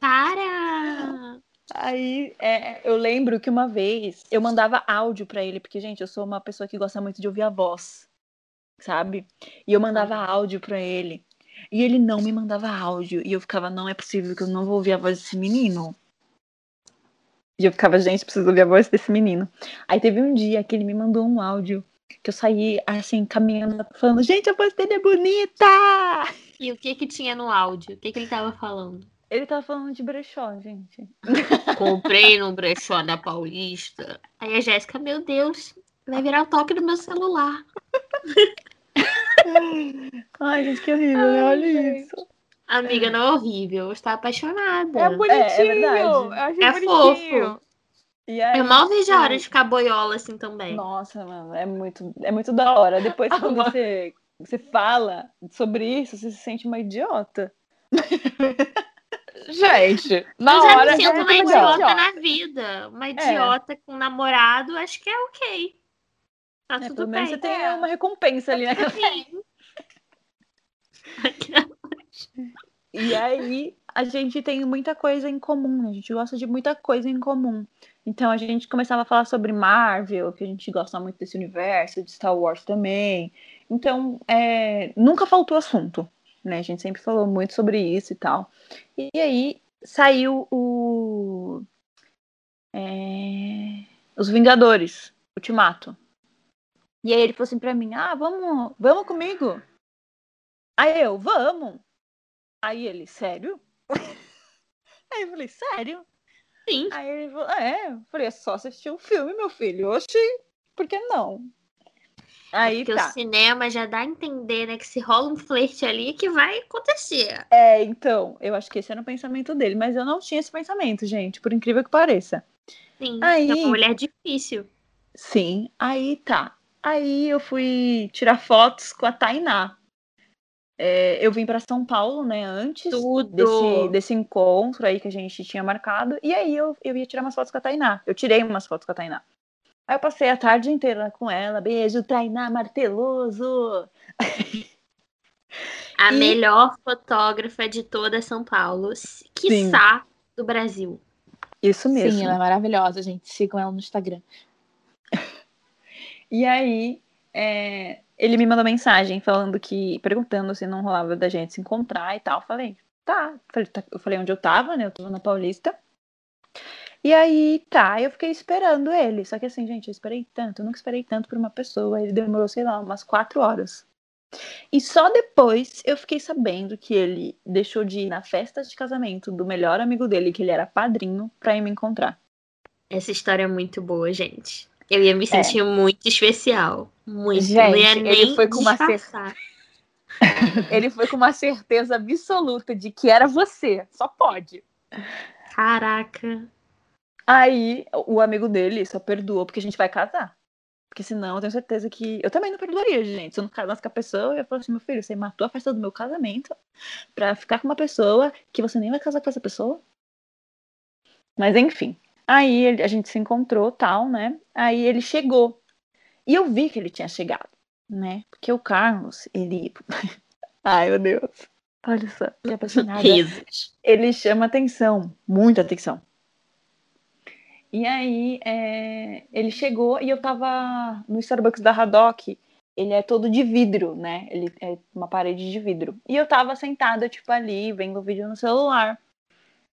Speaker 2: Para!
Speaker 3: Aí é, eu lembro que uma vez eu mandava áudio pra ele, porque, gente, eu sou uma pessoa que gosta muito de ouvir a voz, sabe? E eu mandava áudio pra ele. E ele não me mandava áudio. E eu ficava, não é possível que eu não vou ouvir a voz desse menino. E eu ficava, gente, preciso ouvir a voz desse menino. Aí teve um dia que ele me mandou um áudio que eu saí, assim, caminhando, falando, gente, a voz dele é bonita!
Speaker 2: E o que que tinha no áudio? O que que ele tava falando?
Speaker 3: Ele tava falando de brechó, gente. <laughs>
Speaker 2: Comprei no brechó da Paulista. Aí a Jéssica, meu Deus, vai virar o toque do meu celular. <laughs>
Speaker 3: Ai, gente, que horrível, né? Olha
Speaker 1: gente.
Speaker 3: isso.
Speaker 2: Amiga, não é horrível, eu estava apaixonada.
Speaker 1: É bonitinho. achei
Speaker 2: É
Speaker 1: bonitinho.
Speaker 2: fofo.
Speaker 3: E aí,
Speaker 2: Eu mal vejo a hora de ficar boiola assim também.
Speaker 3: Nossa, mano, é muito, é muito da hora. Depois, <laughs> quando você, você fala sobre isso, você se sente uma idiota. <laughs>
Speaker 1: Gente, na
Speaker 2: eu
Speaker 1: hora.
Speaker 2: me sinto
Speaker 3: é
Speaker 2: uma
Speaker 3: legal.
Speaker 2: idiota na vida. Uma idiota com um namorado, acho que é ok. Tá
Speaker 3: É,
Speaker 2: tudo bem.
Speaker 3: você tem
Speaker 1: É.
Speaker 3: uma recompensa ali naquela.
Speaker 2: Sim.
Speaker 3: E aí, a gente tem muita coisa em comum, né? A gente gosta de muita coisa em comum. Então, a gente começava a falar sobre Marvel, que a gente gosta muito desse universo, de Star Wars também. Então, é, nunca faltou assunto, né? A gente sempre falou muito sobre isso e tal. E aí, saiu o... é, Os Vingadores, Ultimato. E aí ele falou assim pra mim, ah, vamos, vamos comigo? Aí eu, vamos. Aí ele, sério? <laughs> Aí eu falei, sério?
Speaker 2: Sim.
Speaker 3: Aí ele falou, é. Eu falei, é só assistir o filme, meu filho. Oxi, por que não? Aí
Speaker 2: Porque
Speaker 3: tá.
Speaker 2: o cinema já dá a entender, né, que se rola um flerte ali, que vai acontecer.
Speaker 3: É, então, eu acho que esse era o pensamento dele, mas eu não tinha esse pensamento, gente, por incrível que pareça.
Speaker 2: Sim,
Speaker 3: Aí-
Speaker 2: é uma mulher difícil.
Speaker 3: Sim, aí tá. Aí eu fui tirar fotos com a Tainá. É, eu vim para São Paulo, né, antes
Speaker 2: Tudo.
Speaker 3: desse, desse encontro aí que a gente tinha marcado. E aí eu, eu ia tirar umas fotos com a Tainá. Eu tirei umas fotos com a Tainá. Aí eu passei a tarde inteira com ela. Beijo, Tainá Marteloso. <laughs>
Speaker 2: A
Speaker 3: E-
Speaker 2: melhor fotógrafa de toda São Paulo, quiçá do Brasil.
Speaker 3: Isso mesmo.
Speaker 1: Sim, ela é maravilhosa, gente. Sigam ela no Instagram.
Speaker 3: E aí, é, ele me mandou mensagem falando que, perguntando se não rolava da gente se encontrar e tal. Tá. Falei, tá. Eu falei onde eu tava, né? Eu tava na Paulista. E aí, tá, eu fiquei esperando ele. Só que assim, gente, eu esperei tanto, eu nunca esperei tanto por uma pessoa. Ele demorou, sei lá, umas quatro horas E só depois eu fiquei sabendo que ele deixou de ir na festa de casamento do melhor amigo dele, que ele era padrinho, pra ir me encontrar.
Speaker 2: Essa história é muito boa, gente. Eu ia me sentir é. muito especial. Muito.
Speaker 1: Gente, ele foi com uma certeza. <laughs> ele foi com uma certeza absoluta de que era você. Só pode.
Speaker 2: Caraca.
Speaker 3: Aí o amigo dele só perdoou porque a gente vai casar. Porque senão eu tenho certeza que. Eu também não perdoaria, gente. Se eu não casasse com a pessoa, eu ia falar assim: meu filho, você matou a festa do meu casamento pra ficar com uma pessoa que você nem vai casar com essa pessoa. Mas enfim. Aí a gente se encontrou, tal, né? Aí ele chegou. E eu vi que ele tinha chegado, né? Porque o Carlos, ele. <laughs> Ai, meu Deus. Olha só, que apaixonada. ele chama atenção, muita atenção. E aí, é, ele chegou e eu tava no Starbucks da Haddock. Ele é todo de vidro, né? Ele é uma parede de vidro. E eu tava sentada, tipo, ali, vendo o vídeo no celular.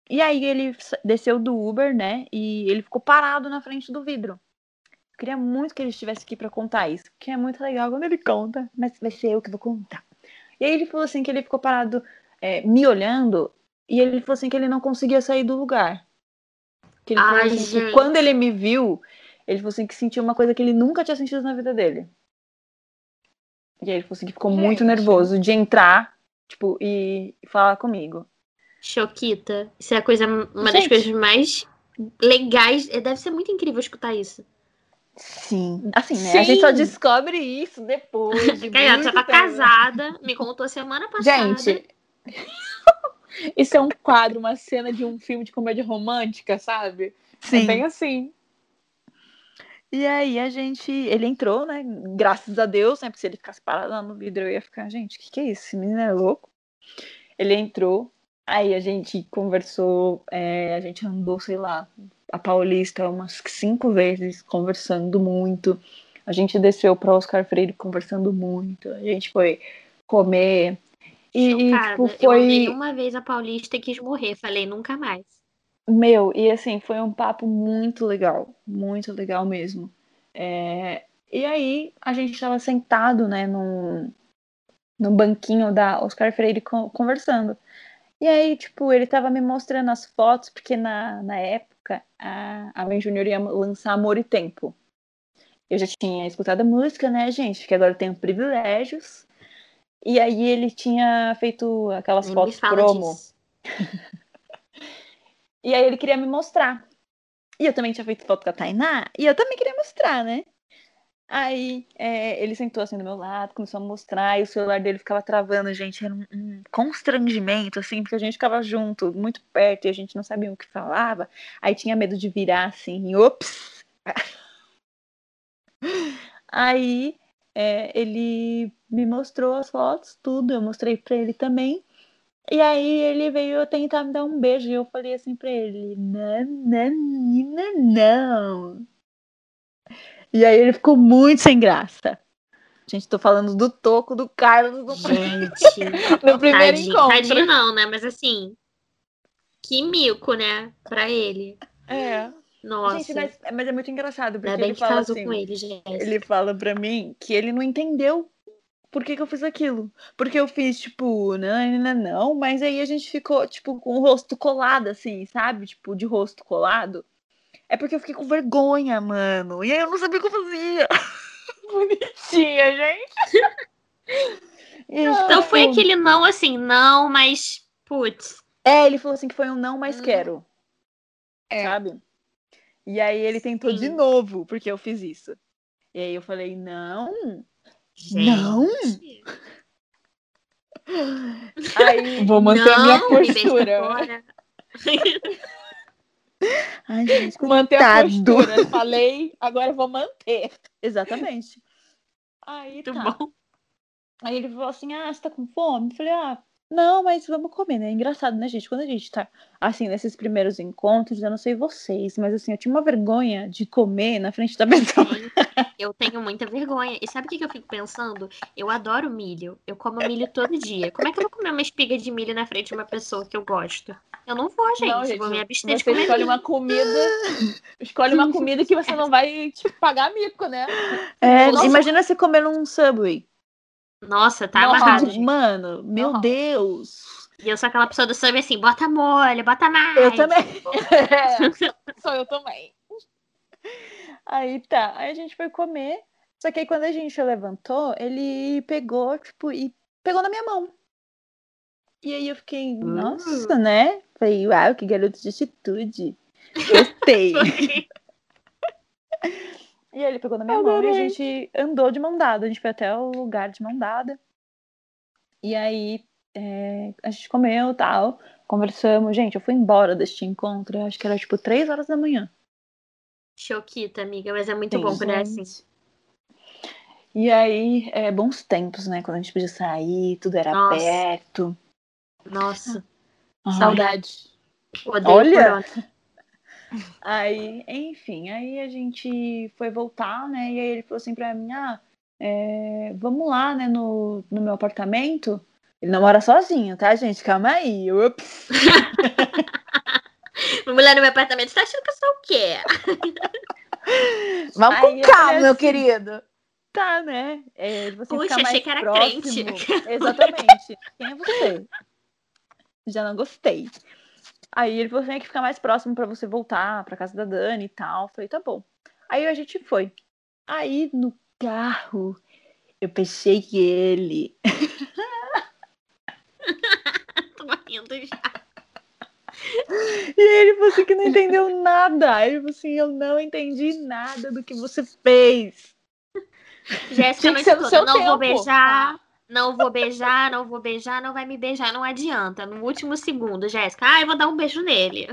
Speaker 3: E aí ele desceu do Uber, né? E ele ficou parado na frente do vidro. Eu queria muito que ele estivesse aqui para contar isso, porque é muito legal quando ele conta, mas vai ser eu que vou contar. E aí ele falou assim que ele ficou parado é, me olhando e ele falou assim que ele não conseguia sair do lugar. Que ele Ai, assim, que quando ele me viu, ele falou assim que sentiu uma coisa que ele nunca tinha sentido na vida dele. E aí ele falou assim que ficou gente. muito nervoso de entrar, tipo, e falar comigo.
Speaker 2: Choquita. Isso é a coisa, uma gente. das coisas mais legais. É, deve ser muito incrível escutar isso.
Speaker 3: Sim. Assim, né? Sim. A gente só descobre isso depois. De
Speaker 2: Cara, já tá tempo. casada, me contou semana passada. Gente, <laughs>
Speaker 1: Isso é um quadro, uma cena de um filme de comédia romântica, sabe? É Sim. É bem assim.
Speaker 3: E aí a gente. Ele entrou, né? Graças a Deus, né? Porque se ele ficasse parado lá no vidro, eu ia ficar, gente, o que, que é isso? Esse menino é louco. Ele entrou, aí a gente conversou, é, a gente andou, sei lá, a Paulista umas cinco vezes, conversando muito. A gente desceu para Oscar Freire conversando muito. A gente foi comer
Speaker 2: e, tipo, foi. Eu uma vez a Paulista e quis morrer. Falei, nunca mais.
Speaker 3: Meu, e assim, foi um papo muito legal. Muito legal mesmo. É... E aí, a gente estava sentado, né, no, no banquinho da Oscar Freire conversando. E aí, tipo, ele tava me mostrando as fotos, porque na, na época a, a Ben Júnior ia lançar Amor e Tempo. Eu já tinha escutado a música, né, gente? Que agora eu tenho privilégios. E aí ele tinha feito aquelas Nem fotos promo. <laughs> e aí ele queria me mostrar. E eu também tinha feito foto com a Tainá, e eu também queria mostrar, né? Aí é, ele sentou assim do meu lado, começou a mostrar, e o celular dele ficava travando, gente. Era um, um, constrangimento, assim, porque a gente ficava junto, muito perto, e a gente não sabia o que falava. Aí tinha medo de virar assim, ops! Aí é, ele me mostrou as fotos, tudo, eu mostrei para ele também. E aí ele veio tentar me dar um beijo e eu falei assim pra ele, não, não, não. E aí ele ficou muito sem graça. Gente, tô falando do toco do Carlos do,
Speaker 2: Gente, <laughs> no primeiro tadinho, encontro. Tadinho não, né? Mas assim, que mico, né? Pra ele.
Speaker 3: É.
Speaker 2: Nossa.
Speaker 3: Gente, mas, mas, é muito engraçado, porque ele fala assim, com ele, ele fala pra mim que ele não entendeu por que, que eu fiz aquilo. Porque eu fiz, tipo, não, não, não, mas aí a gente ficou, tipo, com o rosto colado, assim, sabe? Tipo, de rosto colado. É porque eu fiquei com vergonha, mano. E aí eu não sabia o que eu fazia. <laughs>
Speaker 1: Bonitinha, gente.
Speaker 2: então foi aquele não, assim, não, mas, putz.
Speaker 3: É, ele falou assim que foi um não, mas hum. quero. É. Sabe? E aí ele tentou Sim. de novo, porque eu fiz isso. E aí eu falei, não, Gente. não.
Speaker 1: Aí, vou manter não, a minha postura. <laughs>
Speaker 3: Ai, gente, <laughs>
Speaker 1: manter a postura. Falei, agora vou manter.
Speaker 3: Exatamente.
Speaker 1: Aí, Muito tá. bom. Aí ele falou assim: Ah, você tá com fome? Eu falei, ah, não, mas vamos comer, né? É engraçado, né, gente? Quando a gente tá, assim, nesses primeiros encontros, eu não sei vocês, mas assim, eu tinha uma vergonha de comer na frente da <laughs> pessoa.
Speaker 2: Eu tenho muita vergonha. E sabe o que, que eu fico pensando? Eu adoro milho. Eu como milho todo dia. Como é que eu vou comer uma espiga de milho na frente de uma pessoa que eu gosto? Eu não vou, gente. Não, gente vou me abster
Speaker 1: de comer escolhe milho. uma comida. Escolhe uma <laughs> comida que você não vai te pagar mico, né?
Speaker 3: É, imagina você comer num Subway.
Speaker 2: Nossa, tá
Speaker 3: Nossa,
Speaker 2: amarrado.
Speaker 3: Mano, meu. Deus.
Speaker 2: E eu sou aquela pessoa do samba assim, bota molho, bota mais.
Speaker 3: Eu também. <laughs> É, sou eu também. Aí tá, aí a gente foi comer. Só que aí quando a gente levantou, ele pegou, tipo, e pegou na minha mão. E aí eu fiquei, nossa, né? Falei, uau, que garoto de atitude. <laughs> Gostei. E ele pegou na minha mão e a
Speaker 1: Adorei.
Speaker 3: gente andou de mão dada. A gente foi até o lugar de mão dada. E aí é, a gente comeu tal, conversamos. Gente, eu fui embora deste encontro, eu acho que era tipo 3 horas da manhã.
Speaker 2: Choquita, amiga, mas é muito
Speaker 3: Sim,
Speaker 2: bom quando é assim.
Speaker 3: E aí, é, bons tempos, né? Quando a gente podia sair, tudo era
Speaker 2: Nossa.
Speaker 3: perto.
Speaker 2: Nossa,
Speaker 3: Ai.
Speaker 2: saudade. Odeio
Speaker 3: Olha!
Speaker 2: corona.
Speaker 3: Aí, enfim, aí a gente foi voltar, né? E aí ele falou assim pra mim, ah, é, vamos lá, né, no, no meu apartamento. Ele não mora sozinho, tá, gente? Calma aí. Ups. <laughs>
Speaker 2: Mulher no meu apartamento, você tá achando que eu sou o quê? <laughs>
Speaker 3: Vamos Aí com calma, falei meu assim, querido. Tá, né? É, você
Speaker 2: Puxa,
Speaker 3: ficar
Speaker 2: achei
Speaker 3: mais
Speaker 2: que era
Speaker 3: próximo.
Speaker 2: crente.
Speaker 3: Exatamente. Quem é você? <laughs> Já não gostei. Aí ele falou assim, é que ficar mais próximo pra você voltar pra casa da Dani e tal. Eu falei, tá bom. Aí a gente foi. Aí no carro, eu pensei que ele. <laughs>
Speaker 2: Tô morrendo já.
Speaker 3: E ele falou assim que não entendeu nada. Ele falou assim, eu não entendi nada do que você fez.
Speaker 2: Jéssica,
Speaker 3: seu
Speaker 2: não vou
Speaker 3: tempo.
Speaker 2: beijar, não vou beijar, não vou beijar, não vai me beijar, não adianta. No último segundo, Jéssica, ah, eu vou dar um beijo nele.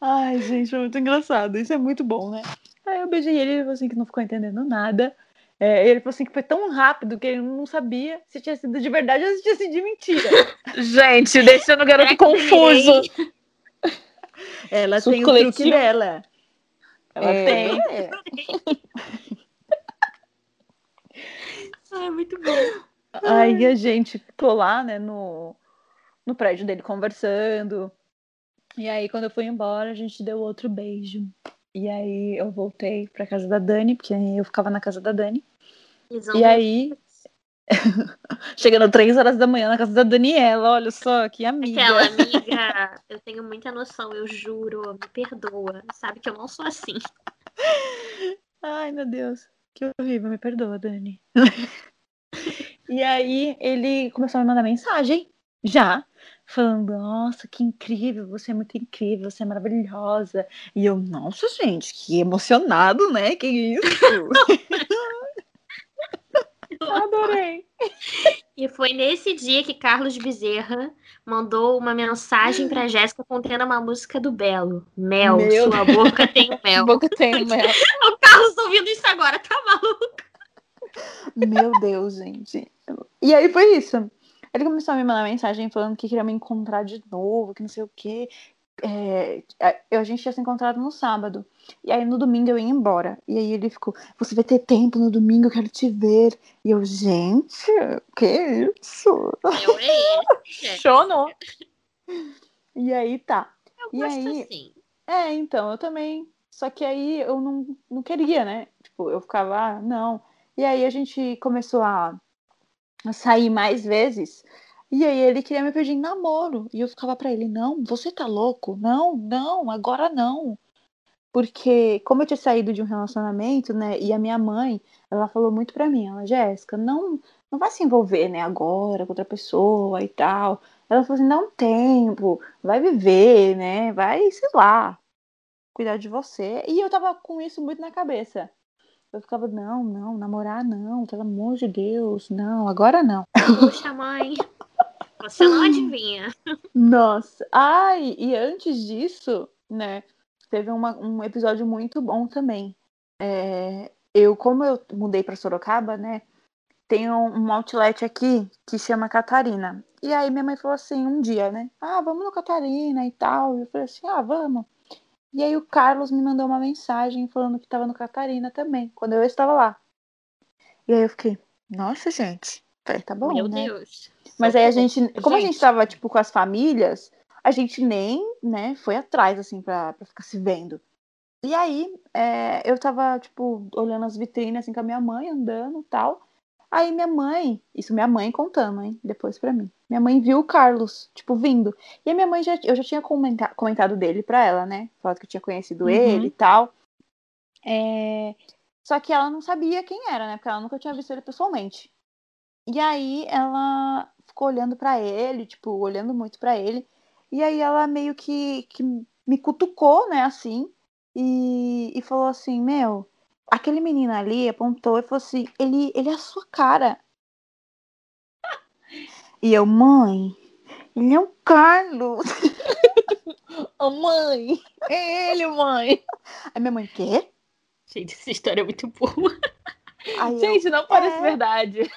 Speaker 3: Ai, gente, foi muito engraçado. Isso é muito bom, né? Aí eu beijei ele, ele falou assim que não ficou entendendo nada. É, ele falou assim que foi tão rápido que ele não sabia se tinha sido de verdade ou se tinha sido de mentira. <laughs>
Speaker 1: Gente, <laughs> deixando o garoto confuso.
Speaker 3: Ela
Speaker 1: Surto
Speaker 3: tem o truque
Speaker 1: coletivo.
Speaker 3: dela. Ela
Speaker 1: É.
Speaker 3: tem. <laughs>
Speaker 2: Ai, muito bom.
Speaker 3: Aí a gente ficou lá, né, no, no prédio dele conversando. E aí, quando eu fui embora, a gente deu outro beijo. E aí eu voltei pra casa da Dani, porque eu ficava na casa da Dani.
Speaker 2: Visão
Speaker 3: E aí, <laughs> chegando três horas da manhã na casa da Daniela, olha só, que amiga.
Speaker 2: Aquela <laughs> amiga, eu tenho muita noção, eu juro, me perdoa. Sabe que eu não sou assim.
Speaker 3: Ai, meu Deus. Que horrível, me perdoa, Dani. <laughs> e aí ele começou a me mandar mensagem, já, falando, nossa, que incrível, você é muito incrível, você é maravilhosa. E eu, nossa, gente, que emocionado, né? Que isso? <laughs> <laughs> Adorei.
Speaker 2: E foi nesse dia que Carlos Bezerra mandou uma mensagem pra Jéssica contendo uma música do Belo. Mel,
Speaker 3: Meu
Speaker 2: sua boca tem mel. <laughs>
Speaker 3: Boca tem mel. <laughs>
Speaker 2: O Carlos ouvindo isso agora, tá maluco?
Speaker 3: Meu Deus, gente. E aí foi isso. Ele começou a me mandar mensagem falando que queria me encontrar de novo, que não sei o quê. É, a- a gente tinha se encontrado no sábado. E aí no domingo eu ia embora. E aí ele ficou, você vai ter tempo no domingo, eu quero te ver. E eu, gente, que isso?
Speaker 2: Eu é. <laughs>
Speaker 3: E aí tá.
Speaker 2: Eu
Speaker 3: E
Speaker 2: gosto
Speaker 3: aí?
Speaker 2: assim.
Speaker 3: É, então, eu também. Só que aí eu não, não queria, né? Tipo, eu ficava, ah, não. E aí a gente começou a sair mais vezes. E aí ele queria me pedir em namoro. E eu ficava pra ele, não, você tá louco? Não, não, agora não. Porque, como eu tinha saído de um relacionamento, né? E a minha mãe, ela falou muito pra mim, ela, Jéssica, não, não vai se envolver, né, agora com outra pessoa e tal. Ela falou assim, dá um tempo, vai viver, né? Vai, sei lá, cuidar de você. E eu tava com isso muito na cabeça. Eu ficava, não, não, namorar não, pelo amor de Deus, não, agora não.
Speaker 2: Puxa, mãe. Você não <gasps> adivinha.
Speaker 3: Nossa. Ai, e antes disso, né, teve uma- um episódio muito bom também. É, eu, como eu mudei pra Sorocaba, né, tem um, um outlet aqui que chama Catarina. E aí minha mãe falou assim, um dia, né, ah, vamos no Catarina e tal. E eu falei assim, ah, vamos. E aí o Carlos me mandou uma mensagem falando que tava no Catarina também, quando eu estava lá. E aí eu fiquei, nossa, gente. Falei, tá bom,
Speaker 2: Meu
Speaker 3: né?
Speaker 2: Deus.
Speaker 3: Mas aí a gente, como a gente
Speaker 1: Gente.
Speaker 3: tava, tipo, com as famílias, a gente nem, né, foi atrás, assim, pra, pra ficar se vendo. E aí, é, eu tava, tipo, olhando as vitrines, assim, com a minha mãe, andando e tal. Aí minha mãe, isso minha mãe contando, hein, depois pra mim. Minha mãe viu o Carlos, tipo, vindo. E a minha mãe já, eu já tinha comenta, comentado dele pra ela, né? Falado que eu tinha conhecido
Speaker 1: Uhum.
Speaker 3: ele e tal. É, Só que ela não sabia quem era, né? Porque ela nunca tinha visto ele pessoalmente. E aí ela ficou olhando pra ele, tipo, olhando muito pra ele. E aí ela meio que, que me cutucou, né, assim, e, e falou assim, meu, aquele menino ali apontou e falou assim, ele, ele é a sua cara. E eu, mãe, ele é o Carlos.
Speaker 1: Ô, <laughs> mãe! É ele, mãe!
Speaker 3: Aí minha mãe, quê?
Speaker 2: Gente, essa história é muito boa.
Speaker 3: Aí eu,
Speaker 1: Gente, não parece
Speaker 3: é.
Speaker 1: verdade.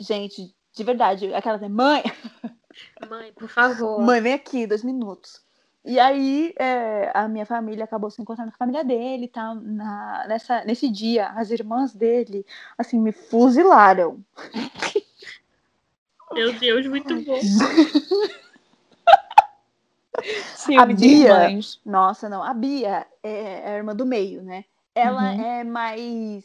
Speaker 3: gente, de verdade, aquela tem, mãe, <laughs>
Speaker 2: Mãe, por favor.
Speaker 3: Mãe, vem aqui, dois minutos. E aí, é, a minha família acabou se encontrando com a família dele e tal. Na, nessa, nesse dia, as irmãs dele, assim, me fuzilaram. <laughs>
Speaker 2: Meu Deus, muito bom. <laughs>
Speaker 1: Ciúme de
Speaker 3: Bia-. Nossa, não. A Bia é, é a irmã do meio, né? Ela
Speaker 1: Uhum.
Speaker 3: é mais.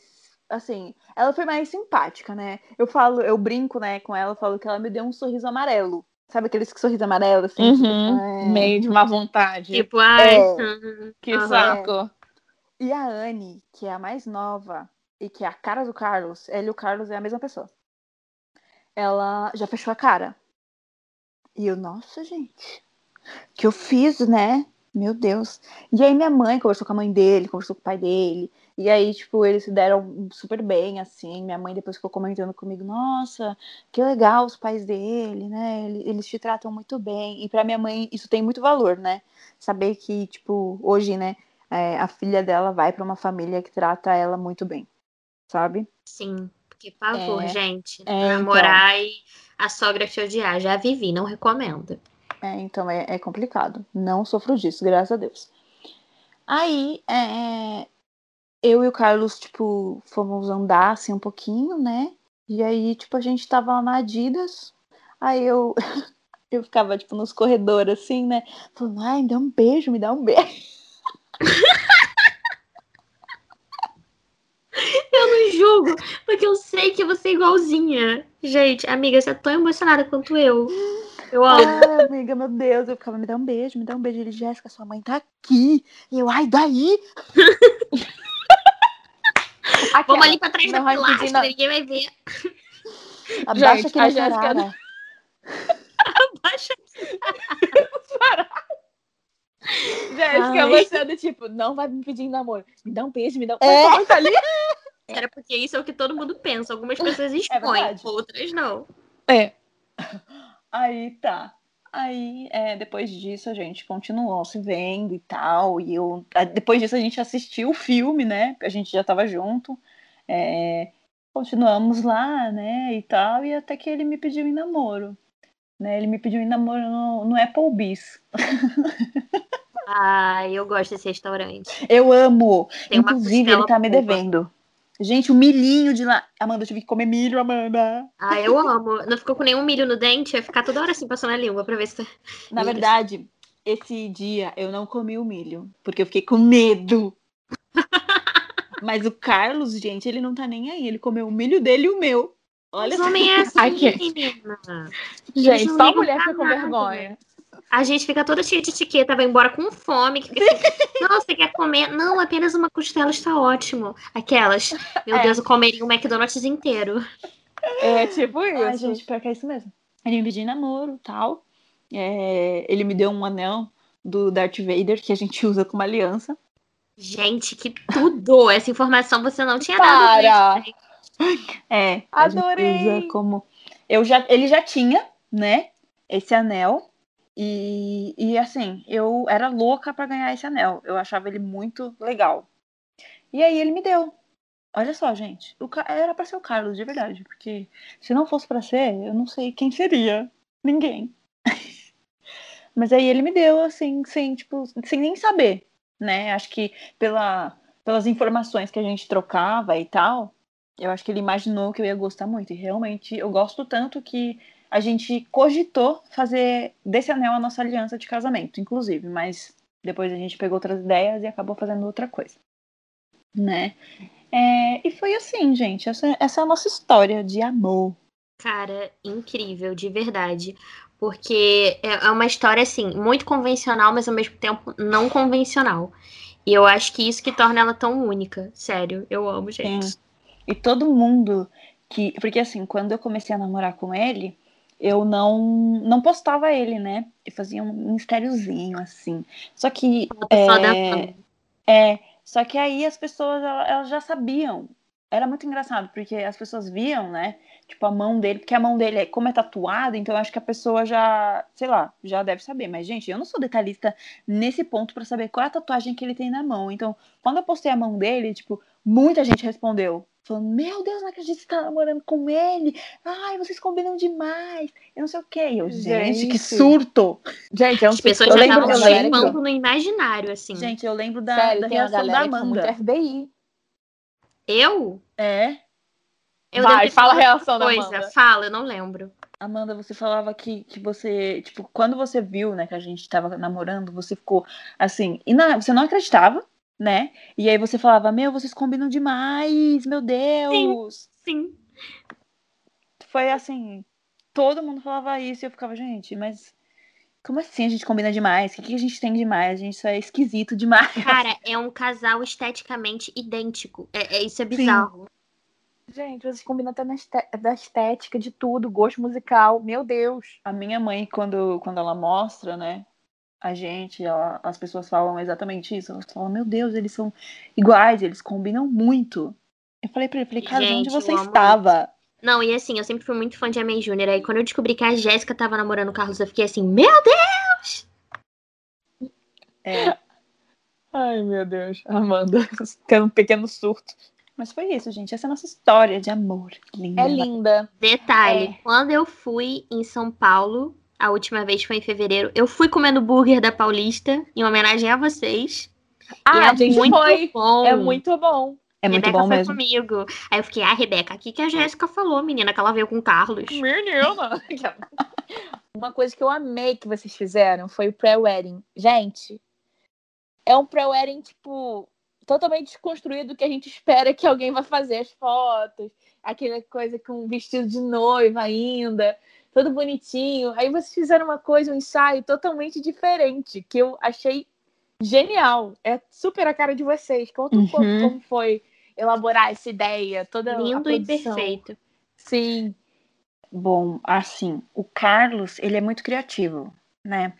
Speaker 3: Assim, ela foi mais simpática, né? Eu falo, eu brinco, né, com ela, falo que ela me deu um sorriso amarelo. Sabe aquele sorriso amarelo, assim? que
Speaker 1: Uhum.
Speaker 3: é-
Speaker 1: Meio de má vontade.
Speaker 2: Tipo, ai,
Speaker 3: É.
Speaker 2: hum,
Speaker 1: que saco.
Speaker 3: E a Anne, que é a mais nova e que é a cara do Carlos, ela e o Carlos é a mesma pessoa. Ela já fechou a cara. E eu, nossa, gente, que eu fiz, né? Meu Deus. E aí minha mãe conversou com a mãe dele, conversou com o pai dele. E aí, tipo, eles se deram super bem, assim. Minha mãe depois ficou comentando comigo, nossa, que legal os pais dele, né? Ele- Eles te tratam muito bem. E pra minha mãe isso tem muito valor, né? Saber que, tipo, hoje, né, é, a filha dela vai pra uma família que trata ela muito bem, sabe?
Speaker 2: Sim, porque pavor,
Speaker 3: É.
Speaker 2: gente.
Speaker 3: É,
Speaker 2: Namorar e a sogra te odiar. Já vivi, não recomendo.
Speaker 3: É, então é, é complicado. Não sofro disso, graças a Deus. Aí, é, eu e o Carlos, tipo, fomos andar assim um pouquinho, né? E aí, tipo, a gente tava lá na Adidas. Aí eu, <laughs> eu ficava, tipo, nos corredores, assim, né? Falando, ai, me dá um beijo, me dá um beijo. <laughs>
Speaker 2: Eu não julgo, porque eu sei que você é igualzinha. Gente, amiga, você é tão emocionada quanto eu. Eu amo.
Speaker 3: Ai, amiga, meu Deus. Eu ficava, me dá um beijo, me dá um beijo. Ele, Jéssica, sua mãe tá aqui. E eu, ai, daí? <laughs>
Speaker 2: Vamos ali pra trás da
Speaker 1: não
Speaker 2: pilastra,
Speaker 1: não.
Speaker 2: ninguém vai ver. <laughs>
Speaker 3: Abaixa
Speaker 1: Gente,
Speaker 3: aqui
Speaker 1: a
Speaker 3: na
Speaker 1: Jéssica-
Speaker 3: carara. <laughs>
Speaker 2: Baixa.
Speaker 1: Jéssica,
Speaker 2: Ai.
Speaker 1: você é do tipo, não vai me pedir namoro. Me dá um beijo, me dá um
Speaker 3: É.
Speaker 1: Tá ali? <laughs>
Speaker 2: Era porque isso é o que todo mundo pensa. Algumas pessoas expõem,
Speaker 3: verdade.
Speaker 2: outras não.
Speaker 1: É.
Speaker 3: Aí tá. Aí, é, depois disso, a gente continuou se vendo e tal. E eu. Depois disso, a gente assistiu o filme, né? A gente já tava junto. É, continuamos lá, né? E tal. E até que ele me pediu em namoro. Né? Ele me pediu em namoro no, no Applebee's. <laughs>
Speaker 2: Ai, eu gosto desse restaurante.
Speaker 3: Eu amo!
Speaker 2: Tem
Speaker 3: Inclusive, ele tá me devendo. Gente, o milhinho de lá. Amanda, eu tive que comer milho, Amanda.
Speaker 2: Ah, eu amo. Não ficou com nenhum milho no dente, vai ficar toda hora assim passando a língua pra ver se. <laughs>
Speaker 3: Na
Speaker 2: Isso.
Speaker 3: verdade, esse dia eu não comi o milho, porque eu fiquei com medo. <laughs> Mas o Carlos, gente, ele não tá nem aí. Ele comeu o milho dele e o meu. Olha
Speaker 2: Os
Speaker 3: só.
Speaker 2: homens é <laughs> assim,
Speaker 1: Aqui.
Speaker 2: menina.
Speaker 1: Gente, só mulher fica com vergonha.
Speaker 2: A gente fica toda cheia de etiqueta, vai embora com fome. Que fica assim, <laughs> não, você quer comer? Não, apenas uma costela está ótimo. Aquelas, meu
Speaker 1: É.
Speaker 2: Deus, eu comeria um McDonald's inteiro.
Speaker 1: É tipo isso.
Speaker 3: Ai, gente, pior que é isso mesmo. Ele me pediu em namoro e tal. É, ele me deu um anel do Darth Vader que a gente usa como aliança.
Speaker 2: Gente, que tudo! Essa informação você não tinha
Speaker 1: Para!
Speaker 2: dado. gente.
Speaker 3: É, a gente
Speaker 1: Adorei!
Speaker 3: usa como. Eu já, ele já tinha, né? Esse anel. E, e assim, eu era louca pra ganhar esse anel. Eu achava ele muito legal. E aí ele me deu. Olha só, gente. O, Ca- era pra ser o Carlos, de verdade. Porque se não fosse pra ser, eu não sei quem seria. Ninguém. <laughs> Mas aí ele me deu, assim, sem, tipo, sem nem saber, né? Acho que pela, pelas informações que a gente trocava e tal, eu acho que ele imaginou que eu ia gostar muito. E realmente eu gosto tanto que a gente cogitou fazer desse anel a nossa aliança de casamento, inclusive. Mas depois a gente pegou outras ideias e acabou fazendo outra coisa. Né? É, e foi assim, gente. Essa, essa é a nossa história de amor.
Speaker 2: Cara, incrível, de verdade. Porque é, é uma história, assim, muito convencional, mas ao mesmo tempo não convencional. E eu acho que isso que torna ela tão única. Sério, eu amo, gente. Sim.
Speaker 3: E todo mundo que. Porque assim, quando eu comecei a namorar com ele, eu não não postava ele, né? Eu fazia um mistériozinho, assim. Só que. É, é, só que aí as pessoas elas já sabiam. Era muito engraçado, porque as pessoas viam, né? Tipo, a mão dele, porque a mão dele, é, como é tatuada, então eu acho que a pessoa já, sei lá, já deve saber. Mas, gente, eu não sou detalhista nesse ponto para saber qual é a tatuagem que ele tem na mão. Então, quando eu postei a mão dele, tipo, muita gente respondeu. Falando, meu Deus, não acredito que você tá namorando com ele. Ai, vocês combinam demais. Eu não sei o quê. E eu, gente, gente, que surto.
Speaker 2: Gente, é um As pessoas já estavam lembro, no imaginário, assim.
Speaker 3: Gente, eu lembro da, Sério, da reação da Amanda.
Speaker 1: FBI.
Speaker 2: Eu?
Speaker 3: É.
Speaker 2: Eu Vai, fala a reação coisa. da Amanda. Fala, eu não lembro.
Speaker 3: Amanda, você falava que, que você, tipo, quando você viu, né, que a gente tava namorando, você ficou assim, e na, você não acreditava, né? E aí você falava, meu, vocês combinam demais, meu Deus.
Speaker 2: Sim, sim.
Speaker 3: Foi assim, todo mundo falava isso e eu ficava, gente, mas como assim a gente combina demais? O que, que a gente tem demais? A gente só é esquisito demais. <laughs>
Speaker 2: Cara, é um casal esteticamente idêntico. É, é isso é bizarro.
Speaker 1: Sim. Gente, vocês combinam até na da estética, de tudo, gosto musical, meu Deus.
Speaker 3: A minha mãe, quando, quando ela mostra, né, a gente, ela, as pessoas falam exatamente isso. Elas falam, meu Deus, eles são iguais, eles combinam muito. Eu falei pra ele, falei, cara, gente, onde você estava?
Speaker 2: Não, e assim, eu sempre fui muito fã de Amei Júnior. Aí quando eu descobri que a Jéssica tava namorando o Carlos, eu fiquei assim, meu Deus!
Speaker 3: É.
Speaker 1: Ai, meu Deus. Amanda, <laughs> tendo um pequeno surto.
Speaker 3: Mas foi isso, gente. Essa é a nossa história de amor. Linda.
Speaker 1: É linda.
Speaker 2: Detalhe, é. quando eu fui em São Paulo, a última vez foi em fevereiro, eu fui comendo burger da Paulista, em homenagem a vocês.
Speaker 1: Ah, é a gente muito foi. Bom. É muito bom.
Speaker 3: É muito Rebeca bom foi mesmo.
Speaker 2: comigo. Aí eu fiquei, ah, Rebeca, aqui que a Jéssica falou, menina, que ela veio com o Carlos.
Speaker 1: Menina! <laughs> Uma coisa que eu amei que vocês fizeram foi o pré-wedding. Gente, é um pré-wedding, tipo, totalmente desconstruído do que a gente espera que alguém vai fazer as fotos. Aquela coisa com um vestido de noiva ainda, todo bonitinho. Aí vocês fizeram uma coisa, um ensaio totalmente diferente, que eu achei genial. É super a cara de vocês. Conta um uhum. pouco como foi elaborar essa ideia, toda
Speaker 2: lindo e perfeito.
Speaker 1: Sim.
Speaker 3: Bom, assim, o Carlos, ele é muito criativo, né?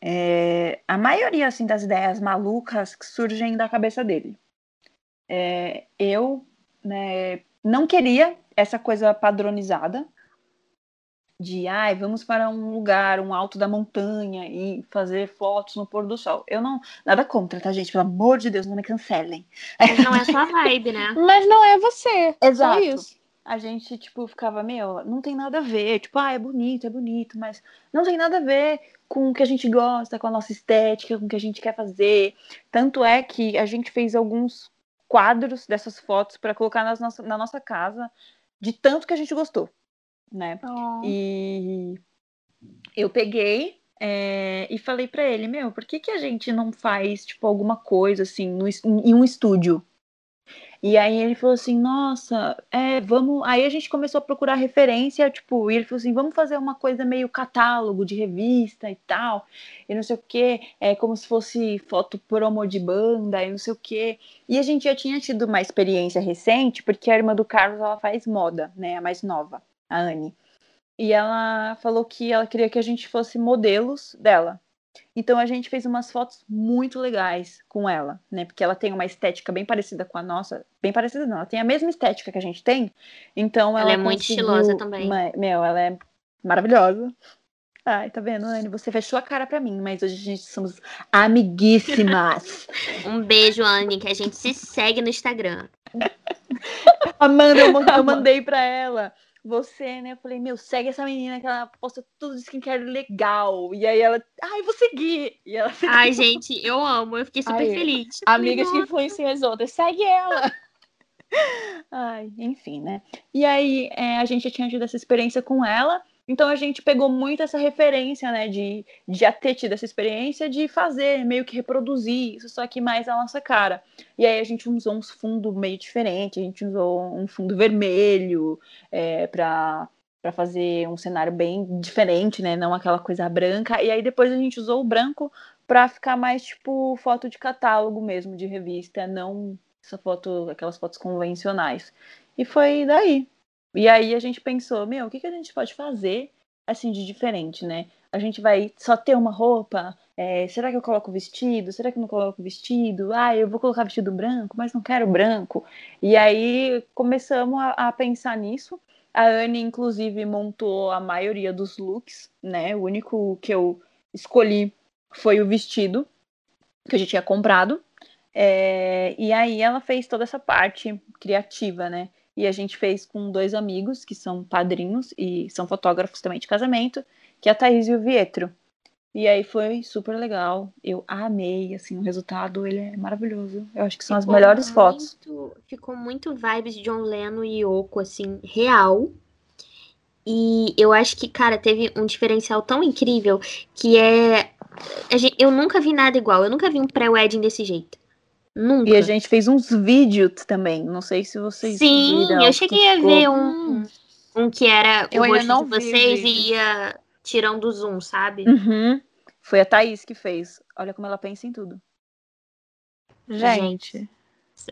Speaker 3: É, a maioria assim das ideias malucas que surgem da cabeça dele. É, eu, né, não queria essa coisa padronizada, de ai, vamos para um lugar, um alto da montanha e fazer fotos no pôr do sol. Eu não, nada contra, tá, gente? Pelo amor de Deus, não me cancelem.
Speaker 2: Mas não é sua vibe, né? <laughs>
Speaker 1: Mas não é você.
Speaker 3: Exato. Só isso. A gente, tipo, ficava, meu, não tem nada a ver. Tipo, ah, é bonito, é bonito, mas não tem nada a ver com o que a gente gosta, com a nossa estética, com o que a gente quer fazer. Tanto é que a gente fez alguns quadros dessas fotos para colocar nas nossa, na nossa casa, de tanto que a gente gostou né? Oh. E eu peguei é, e falei para ele, meu, por que, que a gente não faz, tipo, alguma coisa, assim, no, em um estúdio? E aí ele falou assim, nossa, é, vamos. Aí a gente começou a procurar referência, tipo, e ele falou assim, vamos fazer uma coisa meio catálogo de revista e tal, e não sei o que, é como se fosse foto promo de banda e não sei o que. E a gente já tinha tido uma experiência recente, porque a irmã do Carlos ela faz moda, né, a mais nova a Anne. E ela falou que ela queria que a gente fosse modelos dela. Então a gente fez umas fotos muito legais com ela, né? Porque ela tem uma estética bem parecida com a nossa. Bem parecida não, ela tem a mesma estética que a gente tem. Então ela,
Speaker 2: ela é muito estilosa também.
Speaker 3: Uma... Meu, ela é maravilhosa. Ai, tá vendo, Anne? Você fechou a cara pra mim, mas hoje a gente somos amiguíssimas. <laughs>
Speaker 2: um beijo, Anne, que a gente se segue no Instagram. <laughs>
Speaker 3: Amanda, eu, eu mandei pra ela você, né? Eu falei, meu, segue essa menina que ela posta tudo de skincare legal. E aí ela, ai, vou seguir. E ela <laughs>
Speaker 2: Ai, gente, eu amo, eu fiquei super ai, feliz.
Speaker 1: Amigas falei, que influenciam as outras, segue ela. <laughs>
Speaker 3: ai, enfim, né? E aí é, a gente já tinha tido essa experiência com ela. Então a gente pegou muito essa referência, né, de, de já ter tido essa experiência de fazer, meio que reproduzir isso, só que mais a nossa cara. E aí a gente usou uns fundos meio diferentes, a gente usou um fundo vermelho é, para para fazer um cenário bem diferente, né? Não aquela coisa branca. E aí depois a gente usou o branco para ficar mais tipo foto de catálogo mesmo, de revista, não essa foto, aquelas fotos convencionais. E foi daí. E aí a gente pensou, meu, o que, que a gente pode fazer assim de diferente, né? A gente vai só ter uma roupa? É, será que eu coloco vestido? Será que eu não coloco vestido? Ah, eu vou colocar vestido branco, mas não quero branco. E aí começamos a, a pensar nisso. A Anne, inclusive, montou a maioria dos looks, né? O único que eu escolhi foi o vestido que a gente tinha comprado. É, e aí ela fez toda essa parte criativa, né? E a gente fez com dois amigos que são padrinhos e são fotógrafos também de casamento, que é a Thaís e o Vietro. E aí foi super legal. Eu amei, assim, o resultado, ele é maravilhoso. Eu acho que são ficou as melhores
Speaker 2: muito,
Speaker 3: fotos.
Speaker 2: Ficou muito vibes de John Lennon e Yoko, assim, real. E eu acho que, cara, teve um diferencial tão incrível que é eu nunca vi nada igual. Eu nunca vi um pré-wedding desse jeito. Nunca.
Speaker 3: E a gente fez uns vídeos também. Não sei se vocês
Speaker 2: Sim,
Speaker 3: viram.
Speaker 2: eu cheguei a ver um, um que era
Speaker 1: eu
Speaker 2: o rosto
Speaker 1: não
Speaker 2: de vocês e ia tirando o zoom, sabe?
Speaker 3: Uhum. Foi a Thaís que fez. Olha como ela pensa em tudo.
Speaker 1: Gente.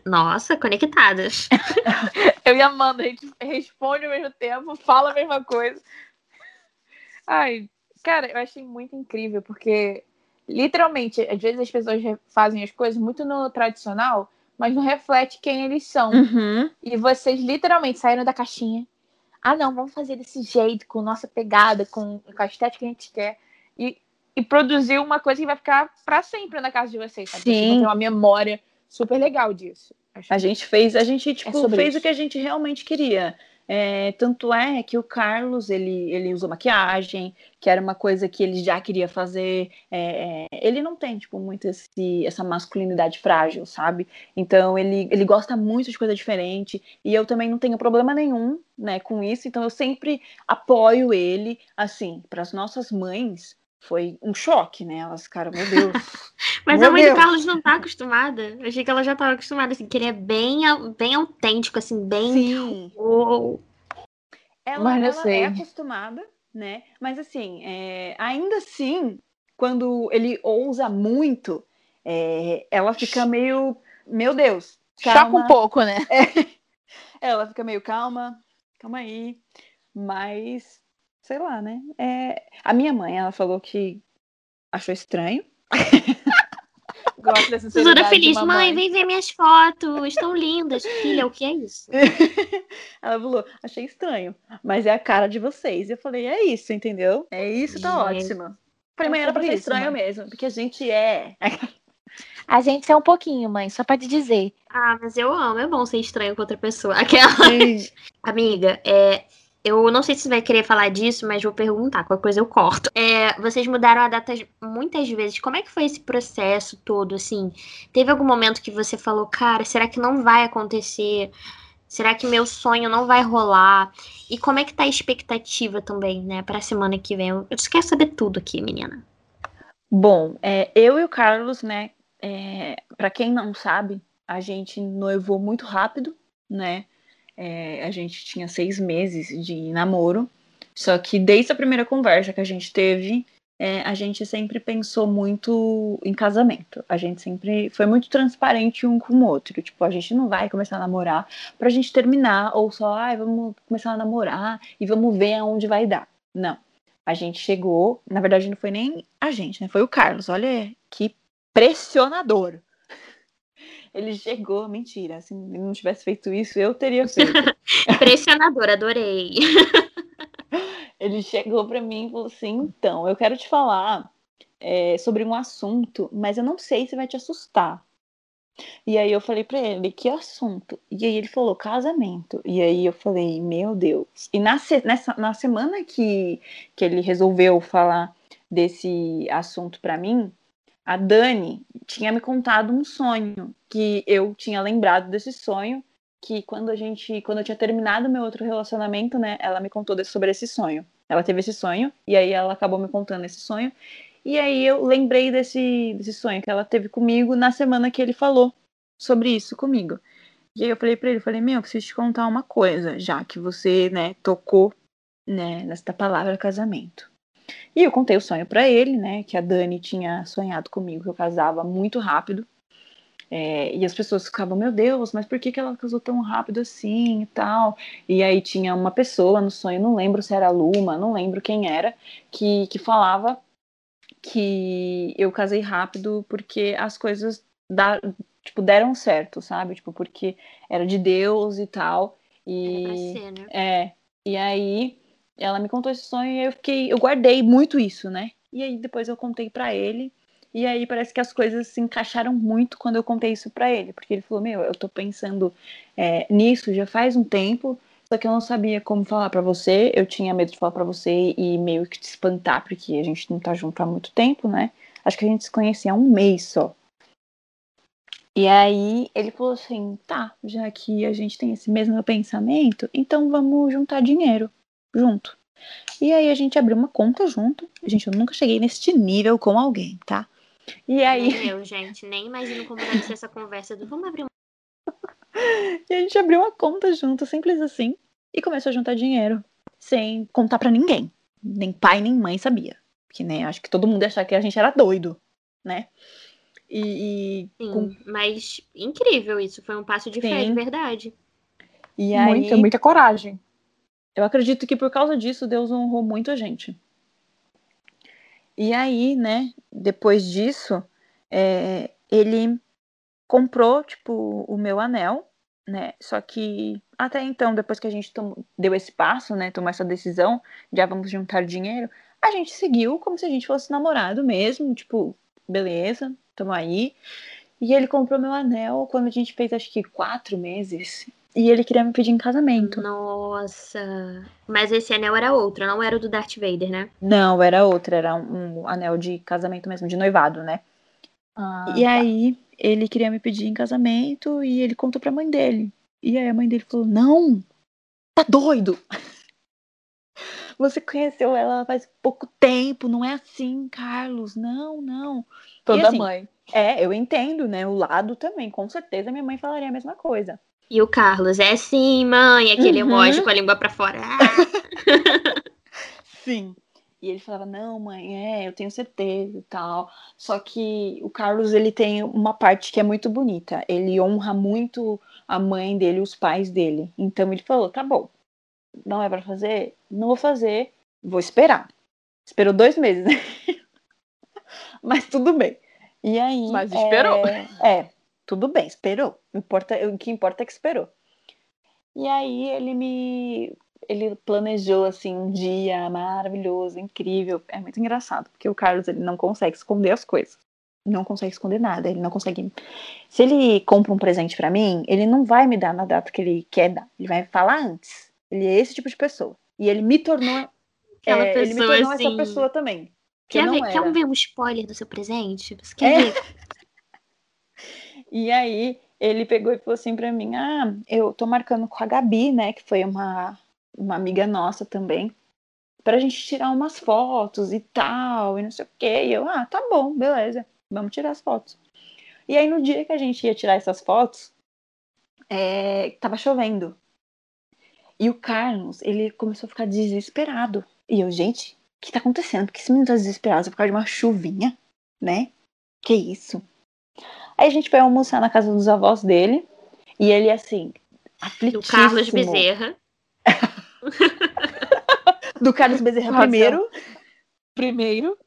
Speaker 2: Nossa, conectadas. <laughs>
Speaker 1: eu e a Amanda, a gente responde ao mesmo tempo, fala a mesma coisa. Ai, Cara, eu achei muito incrível, porque literalmente, às vezes as pessoas fazem as coisas muito no tradicional, mas não reflete quem eles são.
Speaker 3: Uhum.
Speaker 1: E vocês literalmente saíram da caixinha. Ah, não, vamos fazer desse jeito, com nossa pegada, com, com a estética que a gente quer. E, e produzir uma coisa que vai ficar para sempre na casa de vocês, sabe?
Speaker 3: Sim.
Speaker 1: Ter uma memória super legal disso.
Speaker 3: Acho a gente fez, a gente tipo,
Speaker 1: é
Speaker 3: fez
Speaker 1: isso.
Speaker 3: o que a gente realmente queria. É, tanto é que o Carlos ele, ele usou maquiagem, que era uma coisa que ele já queria fazer. É, é, ele não tem tipo muito esse, essa masculinidade frágil, sabe? Então ele, ele gosta muito de coisa diferente e eu também não tenho problema nenhum, né, com isso. Então eu sempre apoio ele. Assim, para as nossas mães foi um choque, né? Elas ficaram, meu Deus. <laughs>
Speaker 2: Mas
Speaker 3: Meu
Speaker 2: a mãe
Speaker 3: Deus.
Speaker 2: do Carlos não tá acostumada. Achei que ela já tava acostumada, assim, que ele é bem, bem autêntico, assim, bem.
Speaker 3: Sim.
Speaker 2: Uou.
Speaker 3: Ela,
Speaker 1: Mas
Speaker 3: ela
Speaker 1: sei.
Speaker 3: é acostumada, né? Mas assim, é, ainda assim, quando ele ousa muito, é, ela fica meio, meu Deus,
Speaker 1: Choca
Speaker 3: calma.
Speaker 1: um pouco, né? <laughs>
Speaker 3: Ela fica meio calma, calma aí. Mas, sei lá, né? É, a minha mãe, ela falou que achou estranho. <laughs> Gosto dessa
Speaker 2: Tesoura feliz, mãe, vem ver minhas fotos, estão lindas. Filha, o que é isso? <laughs>
Speaker 3: Ela falou, achei estranho, mas é a cara de vocês. E eu falei, é isso, entendeu? É isso, tá
Speaker 2: Gente.
Speaker 3: ótimo. Falei, mãe,
Speaker 1: É
Speaker 3: era pra ser
Speaker 1: isso,
Speaker 3: estranho
Speaker 1: mãe.
Speaker 3: mesmo, porque a gente é.
Speaker 1: A gente é um pouquinho, mãe, só pra te dizer.
Speaker 2: Ah, mas eu amo, é bom ser estranho com outra pessoa. Aquela. <laughs> Amiga, é, eu não sei se você vai querer falar disso, mas vou perguntar, qualquer coisa eu corto. É, vocês mudaram a data muitas vezes. Como é que foi esse processo todo, assim? Teve algum momento que você falou, cara, será que não vai acontecer? Será que meu sonho não vai rolar? E como é que tá a expectativa também, né, pra semana que vem? Eu quero saber tudo aqui, menina.
Speaker 3: Bom, é, eu e o Carlos, né? É, para quem não sabe, a gente noivou muito rápido, né? É, a gente tinha seis meses de namoro. Só que desde a primeira conversa que a gente teve, é, a gente sempre pensou muito em casamento. A gente sempre foi muito transparente um com o outro. Tipo, a gente não vai começar a namorar pra gente terminar, ou só, ai, vamos começar a namorar e vamos ver aonde vai dar. Não. A gente chegou, na verdade não foi nem a gente, né? Foi o Carlos. Olha que pressionador. Ele chegou, mentira, se ele não tivesse feito isso, eu teria feito. <laughs>
Speaker 2: Impressionador, adorei. <laughs>
Speaker 3: ele chegou pra mim e falou assim: então, eu quero te falar é, sobre um assunto, mas eu não sei se vai te assustar. E aí eu falei pra ele, que assunto? E aí ele falou, casamento. E aí eu falei, meu Deus. E na, nessa, na semana que, que ele resolveu falar desse assunto pra mim, a Dani tinha me contado um sonho que eu tinha lembrado desse sonho que quando a gente, quando eu tinha terminado meu outro relacionamento, né, ela me contou desse- sobre esse sonho. Ela teve esse sonho, e aí ela acabou me contando esse sonho. E aí eu lembrei desse, desse sonho que ela teve comigo na semana que ele falou sobre isso comigo. E aí eu falei pra ele, falei, meu, eu preciso te contar uma coisa, já que você, né, tocou, né, nesta palavra casamento. E eu contei o sonho para ele, né, que a Dani tinha sonhado comigo que eu casava muito rápido. É, e as pessoas ficavam, meu Deus, mas por que, que ela casou tão rápido assim e tal? E aí tinha uma pessoa no sonho, não lembro se era a Luma, não lembro quem era, que, que falava que eu casei rápido porque as coisas da, tipo, deram certo, sabe? Tipo, porque era de Deus e tal. E,
Speaker 2: né?
Speaker 3: é, e aí ela me contou esse sonho e eu fiquei, eu guardei muito isso, né? E aí depois eu contei para ele. E aí parece que as coisas se encaixaram muito quando eu contei isso para ele, porque ele falou: "Meu, eu tô pensando é, nisso já faz um tempo, só que eu não sabia como falar para você. Eu tinha medo de falar para você e meio que te espantar, porque a gente não tá junto há muito tempo, né? Acho que a gente se conhecia há um mês só. E aí ele falou assim: tá, já que a gente tem esse mesmo pensamento, então vamos juntar dinheiro junto. E aí a gente abriu uma conta junto. Gente, eu nunca cheguei neste nível com alguém, tá? E aí.
Speaker 2: Nem eu, gente, nem imagino como deve ser essa conversa do vamos abrir uma. <laughs>
Speaker 3: E a gente abriu uma conta junto, simples assim, e começou a juntar dinheiro, sem contar pra ninguém. Nem pai, nem mãe sabia. Porque, né, acho que todo mundo ia achar que a gente era doido, né? E. e
Speaker 2: Sim,
Speaker 3: com-
Speaker 2: mas incrível isso. Foi um passo de fé,
Speaker 3: Sim.
Speaker 2: de verdade.
Speaker 3: e aí,
Speaker 1: Muita, muita coragem.
Speaker 3: Eu acredito que por causa disso Deus honrou muito a gente. E aí, né, depois disso, é, ele comprou, tipo, o meu anel, né? Só que até então, depois que a gente deu esse passo, né, tomou essa decisão, já vamos juntar dinheiro, a gente seguiu como se a gente fosse namorado mesmo, tipo, beleza, tamo aí. E ele comprou meu anel quando a gente fez acho que quatro meses. E ele queria me pedir em casamento.
Speaker 2: Nossa. Mas esse anel era outro, não era o do Darth Vader, né?
Speaker 3: Não, era outra, era um, um anel de casamento mesmo, de noivado, né?
Speaker 1: Ah,
Speaker 3: E aí ele queria me pedir em casamento e ele contou pra mãe dele. E aí a mãe dele falou: Não, tá doido! <laughs> Você conheceu ela faz pouco tempo, não é assim, Carlos. Não, não.
Speaker 1: toda
Speaker 3: e assim,
Speaker 1: mãe.
Speaker 3: É, eu entendo, né? O lado também. Com certeza minha mãe falaria a mesma coisa.
Speaker 2: E o Carlos, é sim, mãe, aquele
Speaker 3: Uhum.
Speaker 2: emoji com a língua pra fora. <laughs>
Speaker 3: Sim. E ele falava, não, mãe, é, eu tenho certeza e tal. Só que o Carlos, ele tem uma parte que é muito bonita. Ele honra muito a mãe dele, os pais dele. Então ele falou, tá bom, não é pra fazer? Não vou fazer, vou esperar. Esperou dois meses. <laughs> Mas tudo bem. E aí...
Speaker 1: Mas esperou.
Speaker 3: É, é, tudo bem, esperou. Importa, o que importa é que esperou. E aí ele me ele planejou assim um dia maravilhoso, incrível. É muito engraçado, porque o Carlos ele não consegue esconder as coisas. Não consegue esconder nada, ele não consegue. Se ele compra um presente pra mim, ele não vai me dar na data que ele quer dar. Ele vai falar antes. Ele é esse tipo de pessoa. E ele me tornou
Speaker 2: Aquela
Speaker 3: é, ele me
Speaker 2: pessoa,
Speaker 3: tornou
Speaker 2: assim,
Speaker 3: essa pessoa também. Que
Speaker 2: Quer ver, quer ver um spoiler do seu presente? Você quer
Speaker 3: É.
Speaker 2: ver? <laughs>
Speaker 3: E aí ele pegou e falou assim pra mim: Ah, eu tô marcando com a Gabi, né? Que foi uma, uma amiga nossa também. Pra gente tirar umas fotos e tal, e não sei o quê. E eu, ah, tá bom, beleza. Vamos tirar as fotos. E aí no dia que a gente ia tirar essas fotos, é, tava chovendo. E o Carlos, ele começou a ficar desesperado. E eu, gente, o que tá acontecendo? Por que esse menino tá desesperado? Por causa de uma chuvinha, né? Que isso? Aí a gente foi almoçar na casa dos avós dele. E ele, assim,
Speaker 2: Do
Speaker 3: aflitíssimo.
Speaker 2: Carlos Bezerra. <laughs>
Speaker 3: Do Carlos Bezerra
Speaker 1: Razão.
Speaker 3: primeiro.
Speaker 1: Primeiro,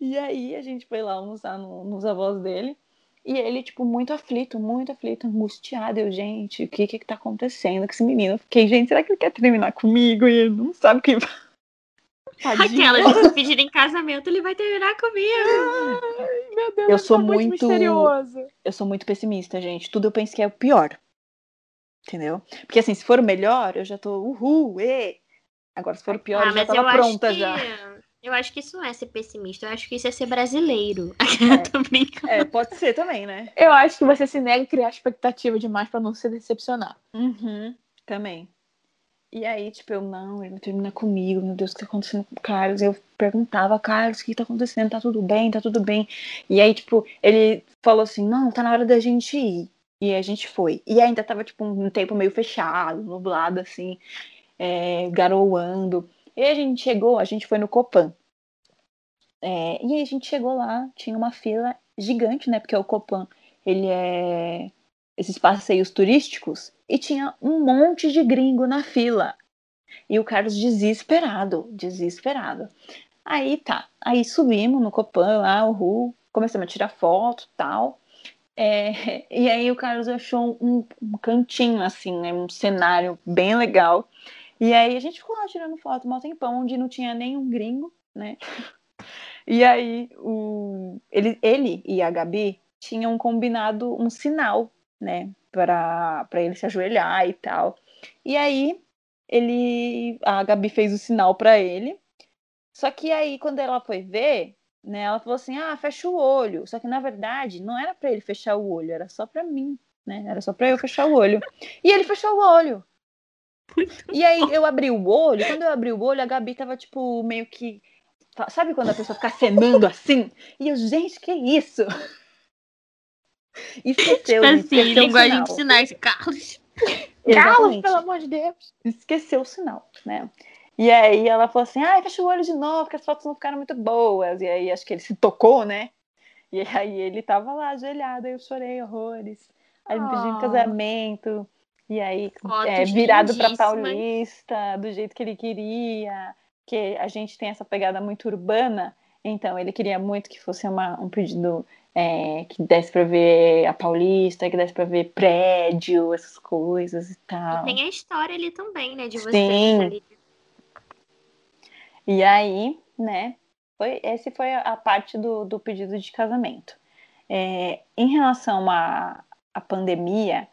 Speaker 3: E aí a gente foi lá almoçar no- nos avós dele. E ele, tipo, muito aflito, muito aflito, angustiado. Eu, gente, o que que tá acontecendo com esse menino? Eu fiquei, gente, será que ele quer terminar comigo? E ele não sabe o que Tadinho.
Speaker 2: Aquela de se pedir em casamento, ele vai terminar comigo.
Speaker 1: Meu Deus,
Speaker 3: Eu sou
Speaker 1: tá
Speaker 3: muito-
Speaker 1: misterioso.
Speaker 3: Eu sou muito pessimista, gente. Tudo eu penso que é o pior. Entendeu? Porque assim, se for o melhor, eu já tô, uhul, e. Agora, se for o pior,
Speaker 2: ah,
Speaker 3: eu já tava
Speaker 2: eu
Speaker 3: pronta
Speaker 2: que...
Speaker 3: já.
Speaker 2: Eu acho que isso não é ser pessimista, eu acho que isso é ser brasileiro. <laughs>
Speaker 3: É.
Speaker 2: Tô brincando.
Speaker 3: É, pode ser também, né?
Speaker 1: Eu acho que você se nega a criar expectativa demais pra não se decepcionar.
Speaker 3: Uhum, também. E aí, tipo, eu, não, ele termina comigo, meu Deus, o que tá acontecendo com o Carlos? Eu perguntava, Carlos, o que tá acontecendo? Tá tudo bem, tá tudo bem. E aí, tipo, ele falou assim, não, tá na hora da gente ir. E a gente foi. E ainda tava, tipo, um tempo meio fechado, nublado, assim, é, garoando. E a gente chegou, a gente foi no Copan. É, e aí a gente chegou lá, tinha uma fila gigante, né? Porque o Copan, ele é esses passeios turísticos e tinha um monte de gringo na fila. E o Carlos desesperado, desesperado. Aí tá, aí subimos no Copan lá, o Ru, começamos a tirar foto tal. É, e aí o Carlos achou um, um, cantinho assim, né, um cenário bem legal. E aí a gente ficou lá tirando foto um tempão, onde não tinha nenhum gringo, né? <laughs> E aí o, ele, ele e a Gabi tinham combinado um sinal né, para ele se ajoelhar e tal. E aí ele a Gabi fez o sinal para ele. Só que aí quando ela foi ver, né, ela falou assim: "Ah, fecha o olho". Só que na verdade não era para ele fechar o olho, era só para mim, né? Era só para eu fechar o olho. E ele fechou o olho. E aí eu abri o olho, quando eu abri o olho, a Gabi tava tipo meio que sabe quando a pessoa fica cenando assim? E eu, gente, que isso? Esqueceu.
Speaker 2: Tipo assim,
Speaker 3: esqueceu
Speaker 2: linguagem de sinais, Carlos. <laughs>
Speaker 1: Carlos, pelo amor de Deus.
Speaker 3: Esqueceu o sinal, né? E aí ela falou assim, ai, fecha o olho de novo, porque as fotos não ficaram muito boas. E aí acho que ele se tocou, né? E aí ele tava lá ajoelhado, aí eu chorei horrores. Aí me pediu em casamento. E aí, é, virado pra paulista, do jeito que ele queria. Que a gente tem essa pegada muito urbana. Então, ele queria muito que fosse uma, um pedido é, que desse pra ver a Paulista, que desse pra ver prédio, essas coisas e tal.
Speaker 2: E tem a história ali também, né, de vocês
Speaker 3: Sim.
Speaker 2: ali.
Speaker 3: E aí, né, foi, esse foi a parte do, do pedido de casamento. É, em relação à, à pandemia,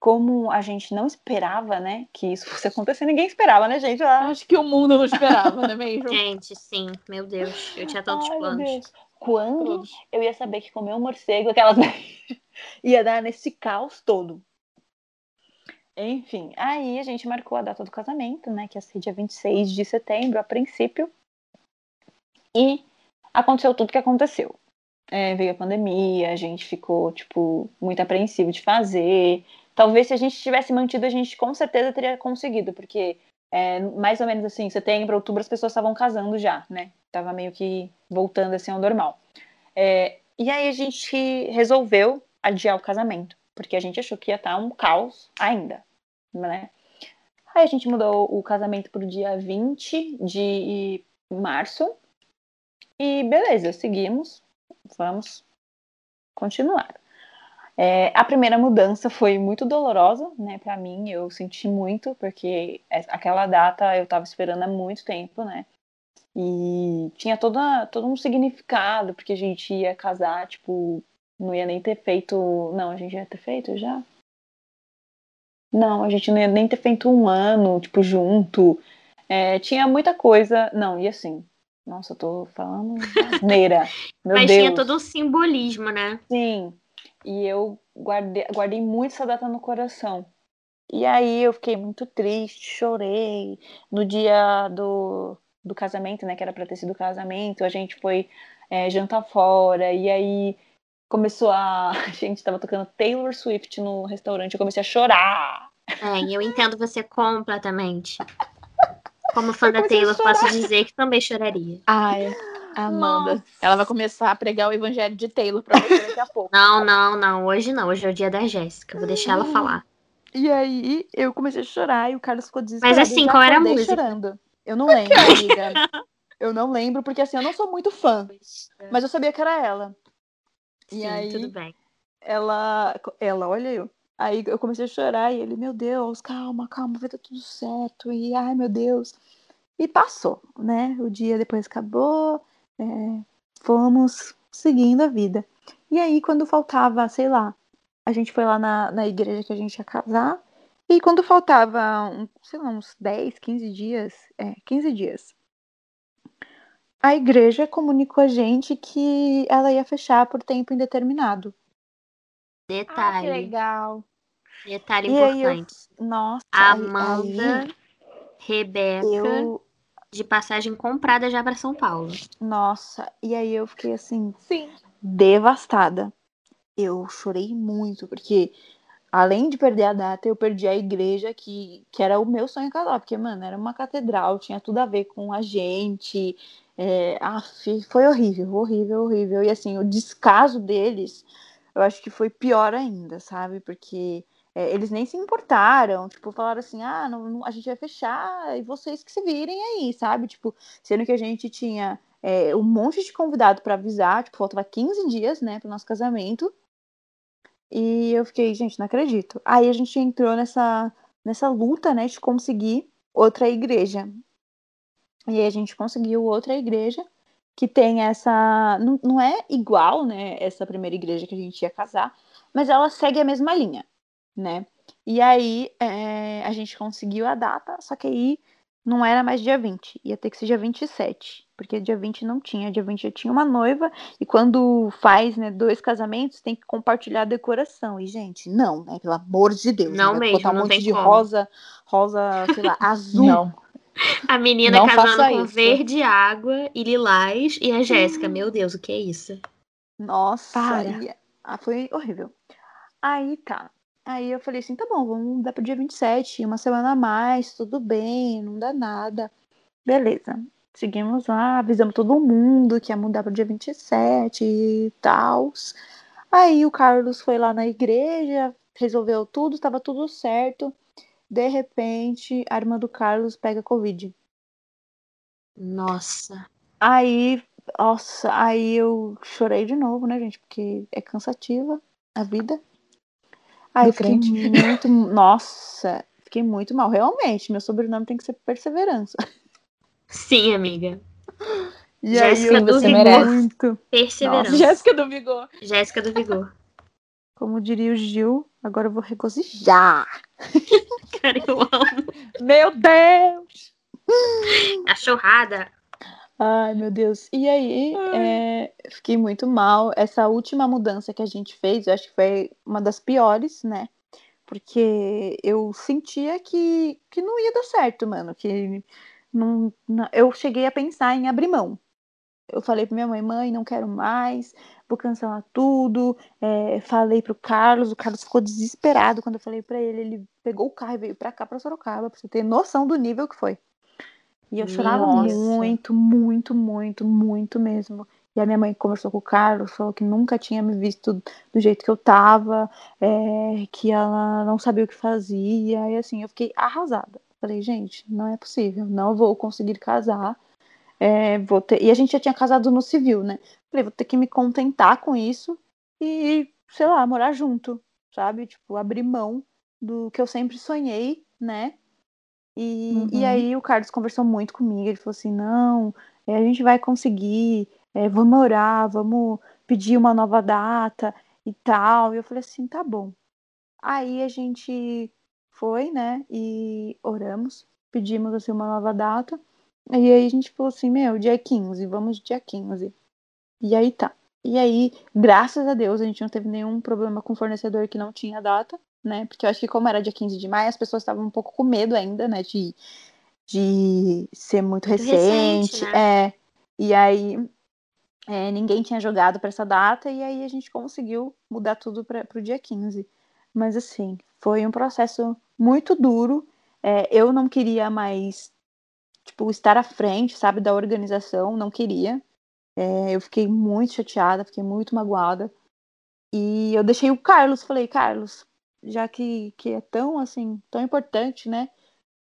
Speaker 3: como a gente não esperava, né, que isso fosse acontecer, ninguém esperava, né, gente? Ah,
Speaker 1: Acho que o mundo não esperava, não é mesmo? <laughs>
Speaker 2: Gente, sim, meu Deus, eu tinha tantos
Speaker 3: ai,
Speaker 2: planos.
Speaker 3: Quando
Speaker 1: Todos.
Speaker 3: eu ia saber que comer um morcego, aquelas <laughs> ia dar nesse caos todo. Enfim, aí a gente marcou a data do casamento, né? Que ia ser dia 26 de setembro, a princípio. E aconteceu tudo que aconteceu. É, veio a pandemia, a gente ficou, tipo, muito apreensivo de fazer. Talvez se a gente tivesse mantido, a gente com certeza teria conseguido, porque é, mais ou menos assim, setembro, outubro, as pessoas estavam casando já, né? Tava meio que voltando assim ao normal. É, e aí a gente resolveu adiar o casamento, porque a gente achou que ia estar um caos ainda, né? Aí a gente mudou o casamento para o dia 20 de março. E beleza, seguimos. Vamos continuar. É, a primeira mudança foi muito dolorosa, né, para mim. Eu senti muito, porque aquela data eu estava esperando há muito tempo, né? E tinha toda, todo um significado, porque a gente ia casar, tipo, não ia nem ter feito. Não, a gente ia ter feito já? Não, a gente não ia nem ter feito um ano, tipo, junto. É, tinha muita coisa. Não, e assim. Nossa, eu tô falando asneira. <laughs> Meu
Speaker 2: Mas
Speaker 3: Deus.
Speaker 2: tinha todo um simbolismo, né?
Speaker 3: Sim. E eu guardei, guardei muito essa data no coração. E aí eu fiquei muito triste, chorei. No dia do, do casamento, né? Que era pra ter sido casamento, a gente foi é, jantar fora. E aí começou a. <laughs> A gente tava tocando Taylor Swift no restaurante. Eu comecei a chorar.
Speaker 2: É, e eu entendo você completamente. Como fã da Taylor, posso dizer que também choraria.
Speaker 1: Ai, Amanda.
Speaker 3: Nossa.
Speaker 1: Ela vai começar a pregar o evangelho de Taylor pra você daqui a pouco.
Speaker 2: Não, não, não. Hoje não. Hoje é o dia da Jéssica. Vou deixar ela falar.
Speaker 3: E aí eu comecei a chorar e o Carlos ficou desesperado.
Speaker 2: Mas assim, qual era a música?
Speaker 3: chorando. Eu não lembro, amiga. Eu não lembro, porque assim, eu não sou muito fã. Mas eu sabia que era ela. E
Speaker 2: Sim,
Speaker 3: aí,
Speaker 2: tudo bem.
Speaker 3: ela, ela, olha eu. Aí eu comecei a chorar e ele, meu Deus, calma, calma, vai dar tudo certo. E ai, meu Deus. E passou, né? O dia depois acabou, é, fomos seguindo a vida. E aí, quando faltava, sei lá, a gente foi lá na, na igreja que a gente ia casar. E quando faltava, um, sei lá, uns 10, 15 dias, é, 15 dias, a igreja comunicou a gente que ela ia fechar por tempo indeterminado.
Speaker 1: Ah, que
Speaker 2: Detalhe.
Speaker 1: legal.
Speaker 2: Detalhe
Speaker 3: E aí eu-
Speaker 2: importante.
Speaker 3: Nossa,
Speaker 2: Amanda
Speaker 3: aí-
Speaker 2: Rebeca,
Speaker 3: Eu,
Speaker 2: de passagem comprada já para São Paulo.
Speaker 3: nossa, e aí eu fiquei assim,
Speaker 1: Sim.
Speaker 3: devastada. Eu chorei muito, porque além de perder a data, eu perdi a igreja que, que era o meu sonho casar, porque, mano, era uma catedral, tinha tudo a ver com a gente. É, af, foi horrível, horrível, horrível. E assim, o descaso deles, eu acho que foi pior ainda, sabe? Porque é, eles nem se importaram, tipo, falaram assim, ah, não, não- a gente vai fechar e vocês que se virem aí, sabe? Tipo, sendo que a gente tinha é, um monte de convidado para avisar, tipo, faltava 15 dias, né, pro nosso casamento. E eu fiquei, gente, não acredito. Aí a gente entrou nessa, nessa luta, né, de conseguir outra igreja. E aí a gente conseguiu outra igreja que tem essa. Não, não é igual, né, essa primeira igreja que a gente ia casar, mas ela segue a mesma linha, né? E aí é, a gente conseguiu a data, só que aí não era mais dia 20, ia ter que ser dia 27, porque dia 20 não tinha, dia 20 já tinha uma noiva, e quando faz, né, dois casamentos, tem que compartilhar a decoração. E, gente, não, né, pelo amor de Deus.
Speaker 2: Não mesmo,
Speaker 3: botar um
Speaker 2: não
Speaker 3: monte
Speaker 2: tem
Speaker 3: de
Speaker 2: como.
Speaker 3: rosa, rosa, sei lá, <laughs> azul.
Speaker 1: Não.
Speaker 2: A menina
Speaker 1: Não
Speaker 2: casando com
Speaker 1: isso.
Speaker 2: verde água e lilás. E a Jéssica, meu Deus, o que é isso?
Speaker 3: Nossa,
Speaker 1: Para.
Speaker 3: e- ah, foi horrível. Aí tá. Aí eu falei assim, tá bom, vamos dar pro dia 27, uma semana a mais, tudo bem, não dá nada. Beleza. Seguimos lá, avisamos todo mundo que ia mudar pro dia 27 e tal. Aí o Carlos foi lá na igreja, resolveu tudo, estava tudo certo. De repente, a irmã do Carlos pega Covid.
Speaker 2: Nossa.
Speaker 3: Aí, nossa, aí eu chorei de novo, né, gente? Porque é cansativa a vida. Aí fiquei muito. Nossa, fiquei muito mal. Realmente, meu sobrenome tem que ser Perseverança. <laughs>
Speaker 2: Sim, amiga.
Speaker 3: E
Speaker 2: Jéssica
Speaker 3: aí
Speaker 2: do
Speaker 3: fiquei
Speaker 1: Vigor.
Speaker 3: muito.
Speaker 2: Perseverança.
Speaker 3: Nossa,
Speaker 1: Jéssica do Vigor.
Speaker 2: Jéssica do Vigor.
Speaker 3: Como diria o Gil, agora eu vou regozijar. <laughs>
Speaker 2: Cara, eu amo.
Speaker 1: Meu Deus!
Speaker 2: Cachorrada.
Speaker 3: Ai, meu Deus. E aí, é, fiquei muito mal. Essa última mudança que a gente fez, eu acho que foi uma das piores, né? Porque eu sentia que, que não ia dar certo, mano. Que não, não- eu cheguei a pensar em abrir mão. Eu falei pra minha mãe, mãe, não quero mais, vou cancelar tudo. É, falei pro Carlos, o Carlos ficou desesperado quando eu falei pra ele. Ele pegou o carro e veio pra cá, pra Sorocaba, pra você ter noção do nível que foi. E eu chorava
Speaker 1: Nossa.
Speaker 3: muito, muito, muito, muito mesmo. E a minha mãe conversou com o Carlos, falou que nunca tinha me visto do jeito que eu tava, é, que ela não sabia o que fazia. E assim, eu fiquei arrasada. Falei, gente, não é possível, não vou conseguir casar. é, vou ter... E a gente já tinha casado no civil, né? Falei, vou ter que me contentar com isso e, sei lá, morar junto, sabe? Tipo, abrir mão do que eu sempre sonhei, né? E, e
Speaker 1: Uhum.
Speaker 3: aí o Carlos conversou muito comigo, ele falou assim, não, é, a gente vai conseguir, é, vamos orar, vamos pedir uma nova data e tal. E eu falei assim, tá bom. Aí a gente foi, né, e oramos, pedimos assim uma nova data. E aí a gente falou assim, meu, dia 15, vamos dia 15. E aí tá. E aí, graças a Deus, a gente não teve nenhum problema com o fornecedor que não tinha data, né? Porque eu acho que como era dia 15 de maio, as pessoas estavam um pouco com medo ainda, né? De, de ser muito
Speaker 2: Muito
Speaker 3: recente.
Speaker 2: recente,
Speaker 3: É. E aí, é, ninguém tinha jogado para essa data, e aí a gente conseguiu mudar tudo para o dia 15. Mas assim, foi um processo muito duro. É, eu não queria mais, tipo, estar à frente, sabe, da organização, não queria. É, eu fiquei muito chateada, fiquei muito magoada. E eu deixei o Carlos, falei, Carlos, já que, que é tão assim, tão importante, né,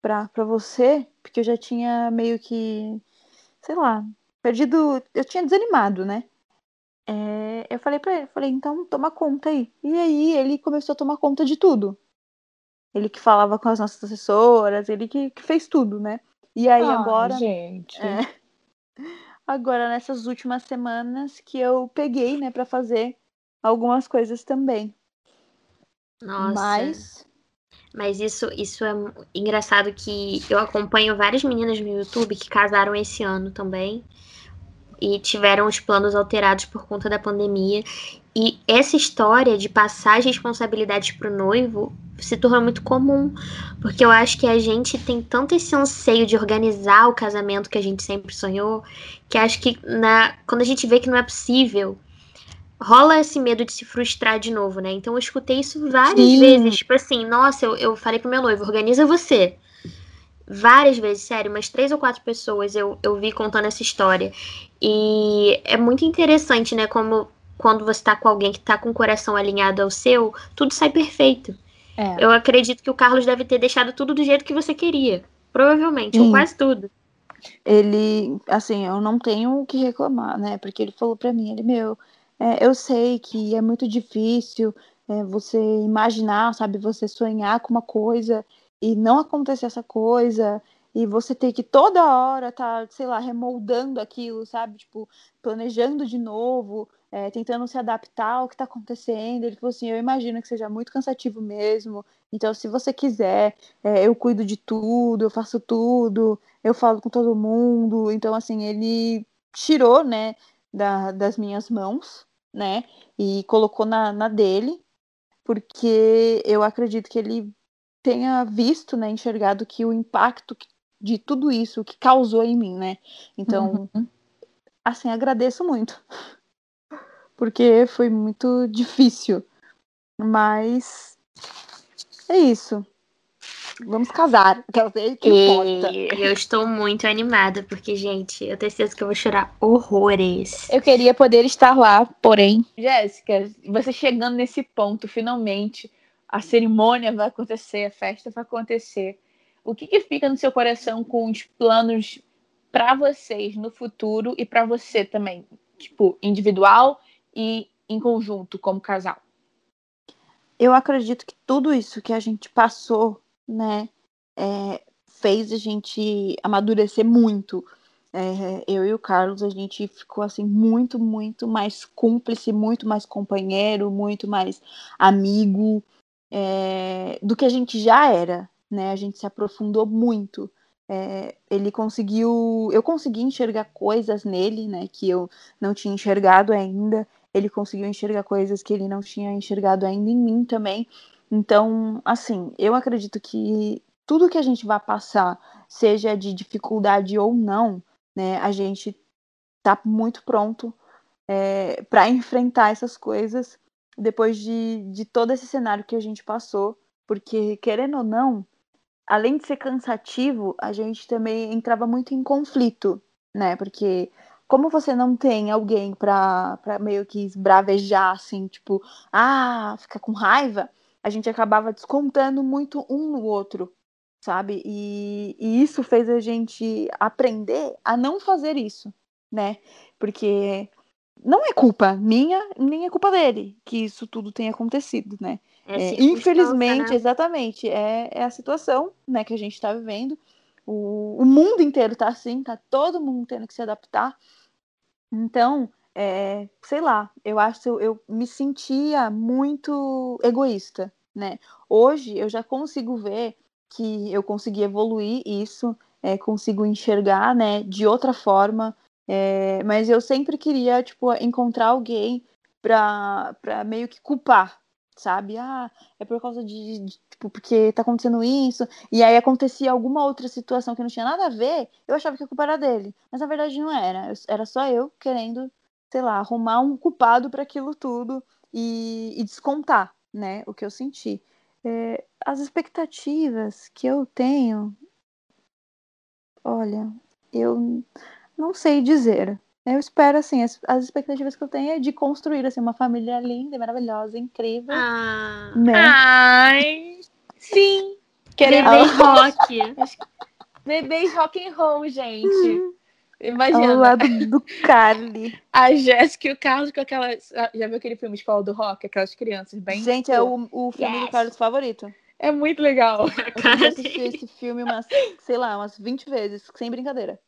Speaker 3: pra, pra você, porque eu já tinha meio que, sei lá, perdido, eu tinha desanimado, né? É, eu falei pra ele, falei, então toma conta aí. E aí ele começou a tomar conta de tudo. Ele que falava com as nossas assessoras, ele que, que fez tudo, né? E aí
Speaker 1: Ai,
Speaker 3: agora.
Speaker 1: gente.
Speaker 3: É. <laughs> Agora, nessas últimas semanas que eu peguei, né, pra fazer algumas coisas também.
Speaker 2: Nossa.
Speaker 3: Mas.
Speaker 2: Mas isso, isso é engraçado que eu acompanho várias meninas no YouTube que casaram esse ano também e tiveram os planos alterados por conta da pandemia. E essa história de passar as responsabilidades pro noivo se tornou muito comum, porque eu acho que a gente tem tanto esse anseio de organizar o casamento que a gente sempre sonhou, que acho que na, quando a gente vê que não é possível, rola esse medo de se frustrar de novo, né? Então eu escutei isso várias Sim. vezes, tipo assim, nossa, eu, eu falei pro meu noivo, organiza você. Várias vezes, sério, umas três ou quatro pessoas eu, eu vi contando essa história. E é muito interessante, né? Como quando você tá com alguém que tá com o coração alinhado ao seu, tudo sai perfeito. É. Eu acredito que o Carlos deve ter deixado tudo do jeito que você queria. Provavelmente, Sim. ou quase tudo.
Speaker 3: Ele, assim, eu não tenho o que reclamar, né? Porque ele falou para mim, ele, meu, é, eu sei que é muito difícil é, você imaginar, sabe, você sonhar com uma coisa e não acontecer essa coisa, e você ter que toda hora tá, sei lá, remoldando aquilo, sabe, tipo, planejando de novo, é, tentando se adaptar ao que está acontecendo. Ele falou assim: Eu imagino que seja muito cansativo mesmo. Então, se você quiser, é, eu cuido de tudo, eu faço tudo, eu falo com todo mundo. Então, assim, ele tirou, né, da, das minhas mãos, né, e colocou na, na dele, porque eu acredito que ele tenha visto, né, enxergado que o impacto de tudo isso que causou em mim, né? Então, uhum. assim, agradeço muito <laughs> porque foi muito difícil. Mas é isso. Vamos casar. Ver <laughs> que importa.
Speaker 2: Eu estou muito animada, porque, gente, eu tenho certeza que eu vou chorar horrores.
Speaker 1: Eu queria poder estar lá, porém. Jéssica, você chegando nesse ponto, finalmente, a cerimônia vai acontecer, a festa vai acontecer. O que, que fica no seu coração com os planos para vocês no futuro e para você também? Tipo, individual e em conjunto como casal?
Speaker 3: Eu acredito que tudo isso que a gente passou, né, é, fez a gente amadurecer muito. É, eu e o Carlos, a gente ficou assim muito, muito mais cúmplice, muito mais companheiro, muito mais amigo é, do que a gente já era, né? A gente se aprofundou muito. É, ele conseguiu, eu consegui enxergar coisas nele, né, que eu não tinha enxergado ainda ele conseguiu enxergar coisas que ele não tinha enxergado ainda em mim também. Então, assim, eu acredito que tudo que a gente vai passar, seja de dificuldade ou não, né, a gente tá muito pronto é, para enfrentar essas coisas depois de, de todo esse cenário que a gente passou, porque querendo ou não, além de ser cansativo, a gente também entrava muito em conflito, né? Porque como você não tem alguém pra, pra meio que esbravejar, assim, tipo, ah, ficar com raiva, a gente acabava descontando muito um no outro, sabe? E, e isso fez a gente aprender a não fazer isso, né? Porque não é culpa minha, nem é culpa dele que isso tudo tenha acontecido, né? É, é, infelizmente, né? exatamente, é, é a situação né, que a gente está vivendo. O, o mundo inteiro está assim, tá todo mundo tendo que se adaptar. Então, é, sei lá, eu acho eu, eu me sentia muito egoísta, né? Hoje eu já consigo ver que eu consegui evoluir isso, é, consigo enxergar, né, de outra forma, é, mas eu sempre queria, tipo, encontrar alguém pra meio que culpar, sabe? Ah, é por causa de, de, tipo, porque tá acontecendo isso, e aí acontecia alguma outra situação que não tinha nada a ver, eu achava que a culpa era dele, mas na verdade não era, era só eu querendo, sei lá, arrumar um culpado para aquilo tudo e, e, descontar, né, o que eu senti. É, as expectativas que eu tenho, olha, eu não sei dizer, eu espero, assim, as, as, expectativas que eu tenho é de construir, assim, uma família linda, maravilhosa, incrível.
Speaker 2: Ah.
Speaker 1: Né? Ai, sim.
Speaker 2: Bebês rock. <laughs>
Speaker 1: Bebês rock and roll, gente. Imagina.
Speaker 3: Ao lado do Carly.
Speaker 1: A Jéssica e o Carlos com aquelas. Já viu aquele filme Escola do Rock? Aquelas crianças bem.
Speaker 3: Gente, é o, o filme yes. do Carlos favorito.
Speaker 1: É muito legal. <laughs>
Speaker 3: Eu já assisti esse filme umas, sei lá, umas 20 vezes, sem brincadeira.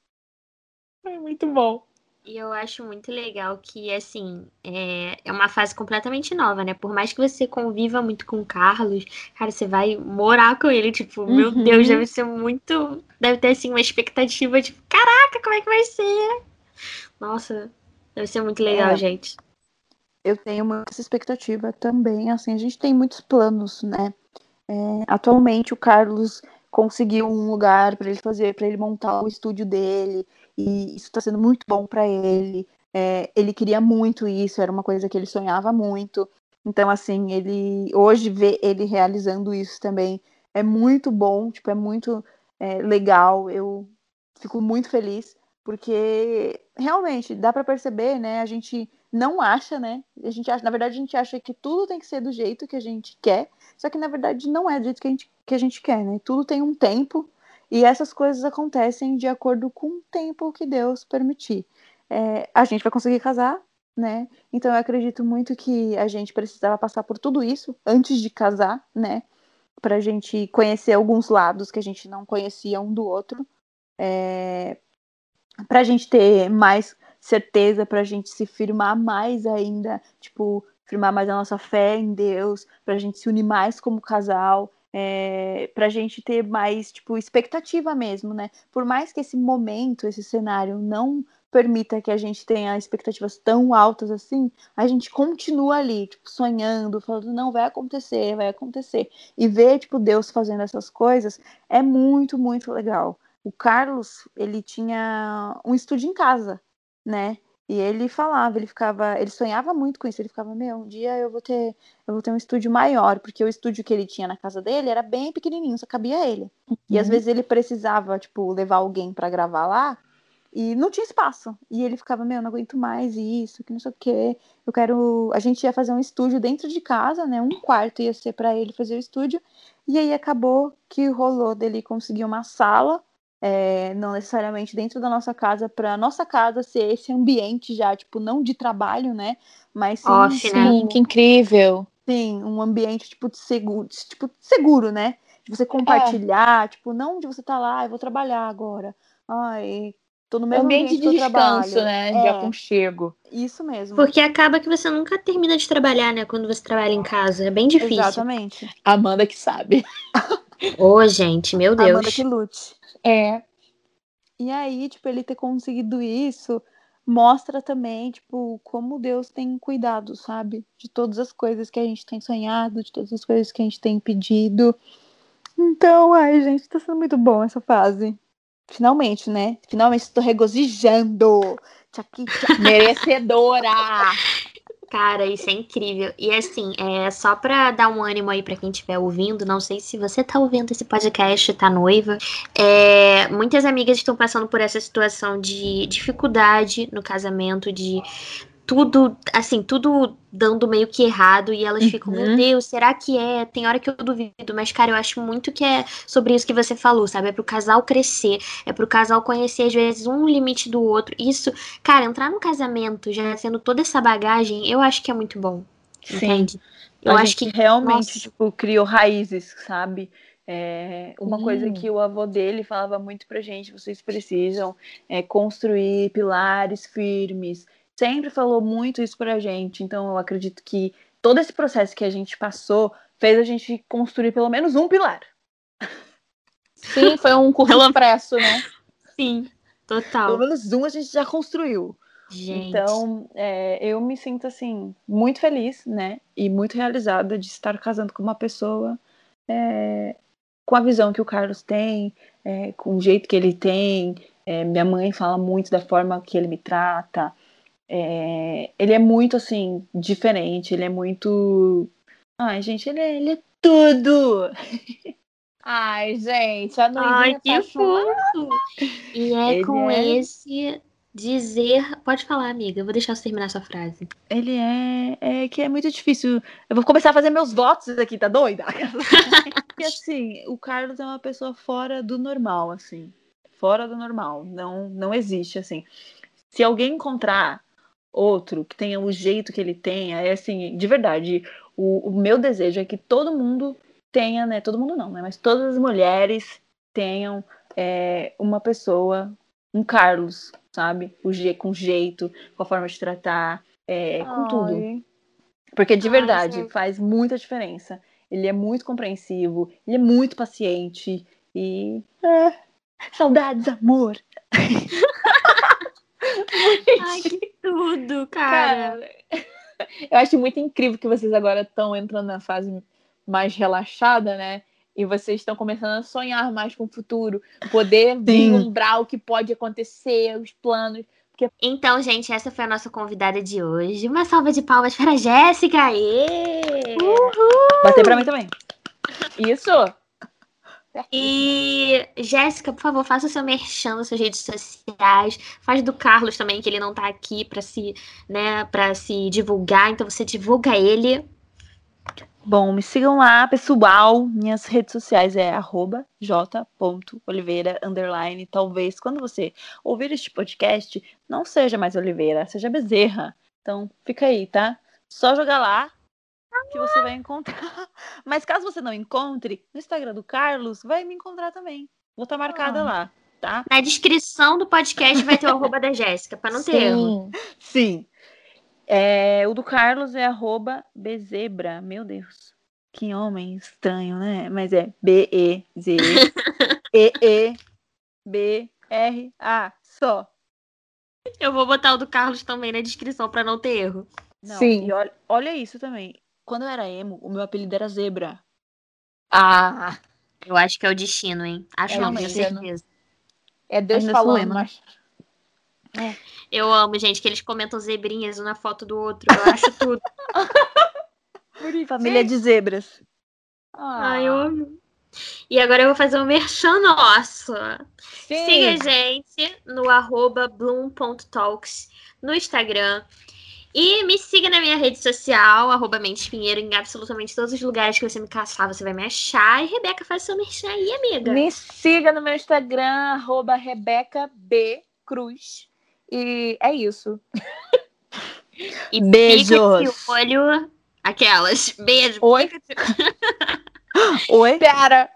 Speaker 1: É muito bom.
Speaker 2: E eu acho muito legal que, assim, é, é uma fase completamente nova, né? Por mais que você conviva muito com o Carlos, cara, você vai morar com ele, tipo, uhum. meu Deus, deve ser muito. Deve ter, assim, uma expectativa, tipo, caraca, como é que vai ser? Nossa, deve ser muito legal, é. gente.
Speaker 3: eu tenho muita expectativa também. Assim, a gente tem muitos planos, né? É, atualmente o Carlos conseguiu um lugar para ele fazer, para ele montar o estúdio dele, e isso está sendo muito bom para ele. É, ele queria muito isso, era uma coisa que ele sonhava muito. Então, assim, ele hoje ver ele realizando isso também é muito bom, tipo, é muito é, legal. Eu fico muito feliz, porque realmente dá para perceber, né? A gente não acha, né? A gente acha, na verdade, a gente acha que tudo tem que ser do jeito que a gente quer, só que na verdade não é do jeito que a gente, que a gente quer, né? Tudo tem um tempo e essas coisas acontecem de acordo com o tempo que Deus permitir. É, a gente vai conseguir casar, né? Então eu acredito muito que a gente precisava passar por tudo isso antes de casar, né? Pra gente conhecer alguns lados que a gente não conhecia um do outro. É, pra gente ter mais certeza para a gente se firmar mais ainda, tipo, firmar mais a nossa fé em Deus, para a gente se unir mais como casal, é, para a gente ter mais, tipo, expectativa mesmo, né? Por mais que esse momento, esse cenário não permita que a gente tenha expectativas tão altas assim, a gente continua ali, tipo, sonhando, falando, não, vai acontecer, vai acontecer. E ver, tipo, Deus fazendo essas coisas é muito, muito legal. O Carlos, ele tinha um estúdio em casa, né? E ele falava, ele ficava, ele sonhava muito com isso. Ele ficava, meu, um dia eu vou ter, eu vou ter um estúdio maior, porque o estúdio que ele tinha na casa dele era bem pequenininho, só cabia ele. Uhum. E às uhum. vezes ele precisava, tipo, levar alguém para gravar lá, e não tinha espaço. E ele ficava, meu, não aguento mais isso, que não sei o quê. Eu quero, a gente ia fazer um estúdio dentro de casa, né? Um quarto ia ser para ele fazer o estúdio. E aí acabou que rolou dele conseguir uma sala é, não necessariamente dentro da nossa casa, para nossa casa ser esse ambiente já, tipo, não de trabalho, né? Mas sim,
Speaker 1: né? sim que incrível.
Speaker 3: Sim, um ambiente tipo de seguro, tipo, seguro, né? De você compartilhar, é. tipo, não de você tá lá, eu vou trabalhar agora. Ai, tô no mesmo ambiente, ambiente
Speaker 1: de descanso, trabalho. né? É. De aconchego.
Speaker 3: Isso mesmo.
Speaker 2: Porque acaba que você nunca termina de trabalhar, né? Quando você trabalha em casa. É bem difícil.
Speaker 3: Exatamente.
Speaker 1: Amanda que sabe. <laughs>
Speaker 2: Ô, oh, gente, meu Deus.
Speaker 3: Amanda que lute.
Speaker 1: É.
Speaker 3: E aí, tipo, ele ter conseguido isso mostra também, tipo, como Deus tem cuidado, sabe? De todas as coisas que a gente tem sonhado, de todas as coisas que a gente tem pedido. Então, ai, gente, tá sendo muito bom essa fase. Finalmente, né? Finalmente estou regozijando. Tchaki, tchaki.
Speaker 1: Merecedora!
Speaker 2: Cara, isso é incrível. E assim, é só pra dar um ânimo aí pra quem estiver ouvindo, não sei se você tá ouvindo esse podcast, tá noiva. É, muitas amigas estão passando por essa situação de dificuldade no casamento, de tudo, assim, tudo dando meio que errado e elas uhum. ficam, meu Deus, será que é? Tem hora que eu duvido, mas cara, eu acho muito que é sobre isso que você falou, sabe? É pro casal crescer, é pro casal conhecer às vezes um limite do outro. Isso, cara, entrar no casamento já sendo toda essa bagagem, eu acho que é muito bom. Sim. Entende?
Speaker 3: Eu A acho que realmente, nossa. tipo, criou raízes, sabe? É, uma coisa que o avô dele falava muito pra gente, vocês precisam é, construir pilares firmes, sempre falou muito isso pra gente. Então eu acredito que todo esse processo que a gente passou fez a gente construir pelo menos um pilar. <laughs>
Speaker 1: Sim, foi um curso pelo... expresso, né?
Speaker 2: Sim, total.
Speaker 3: Pelo menos um a gente já construiu.
Speaker 2: Gente.
Speaker 3: Então, é, eu me sinto assim, muito feliz, né? E muito realizada de estar casando com uma pessoa é, com a visão que o Carlos tem, é, com o jeito que ele tem. É, minha mãe fala muito da forma que ele me trata. É, ele é muito, assim, diferente, ele é muito. Ai, gente, ele é, ele é tudo! <laughs>
Speaker 1: Ai, gente, a
Speaker 2: noivinha Ai, que fofo! E é ele com é... esse dizer. Pode falar, amiga, eu vou deixar você terminar sua frase.
Speaker 3: Ele é, é que é muito difícil. Eu vou começar a fazer meus votos aqui, tá doida? <laughs> e assim, o Carlos é uma pessoa fora do normal, assim. Fora do normal. Não, não existe, assim. Se alguém encontrar outro que tenha o jeito que ele tenha. É assim, de verdade, o, o meu desejo é que todo mundo tenha, né? Todo mundo não, né? Mas todas as mulheres tenham é, uma pessoa, um Carlos, sabe? O G com jeito, com a forma de tratar, é, com Ai. tudo. Porque de verdade Ai, faz muita diferença. Ele é muito compreensivo, ele é muito paciente e. É, <laughs> saudades, amor! <laughs>
Speaker 2: Ai, que tudo, cara. cara <laughs>
Speaker 1: Eu acho muito incrível que vocês agora estão entrando na fase mais relaxada, né? E vocês estão começando a sonhar mais com o futuro, poder vislumbrar o que pode acontecer, os planos. Porque...
Speaker 2: Então, gente, essa foi a nossa convidada de hoje. Uma salva de palmas para a Jéssica!
Speaker 1: Uhul! Bater para mim também. Isso!
Speaker 2: E, Jéssica, por favor, faça o seu merchan nas suas redes sociais. Faz do Carlos também, que ele não tá aqui para se, né, para se divulgar. Então você divulga ele.
Speaker 3: Bom, me sigam lá, pessoal. Minhas redes sociais é j.oliveira, underline. Talvez, quando você ouvir este podcast, não seja mais Oliveira, seja Bezerra. Então, fica aí, tá? Só jogar lá que você vai encontrar. <laughs> Mas caso você não encontre, no Instagram do Carlos, vai me encontrar também. Vou estar tá marcada ah. lá, tá?
Speaker 2: Na descrição do podcast vai ter o arroba da Jéssica, para não ter Sim. erro.
Speaker 3: Sim. É, o do Carlos é arroba Bezebra. Meu Deus. Que homem estranho, né? Mas é B-E-Z-E-E-B-R-A. Só.
Speaker 2: Eu vou botar o do Carlos também na descrição para não ter erro.
Speaker 3: Não, Sim. Olha, olha, isso também. Quando eu era emo, o meu apelido era Zebra.
Speaker 2: Ah! Eu acho que é o destino, hein? Acho é, não, tenho certeza.
Speaker 1: É Deus falando, mas...
Speaker 2: É. Eu amo, gente, que eles comentam zebrinhas um na foto do outro. Eu acho tudo. <laughs>
Speaker 3: Família de zebras.
Speaker 2: Ah. Ai, eu amo. E agora eu vou fazer um merchan nosso. Sim. Siga a gente no arroba bloom.talks no Instagram. E me siga na minha rede social, arroba Pinheiro, em absolutamente todos os lugares que você me caçar, você vai me achar. E Rebeca, faz seu merchan aí, amiga.
Speaker 1: Me siga no meu Instagram, arroba Rebeca B Cruz. E é isso. <laughs>
Speaker 2: E beijos. Fica de olho. Aquelas. Beijo.
Speaker 1: Oi. <laughs>
Speaker 3: Oi. <laughs>
Speaker 1: Pera.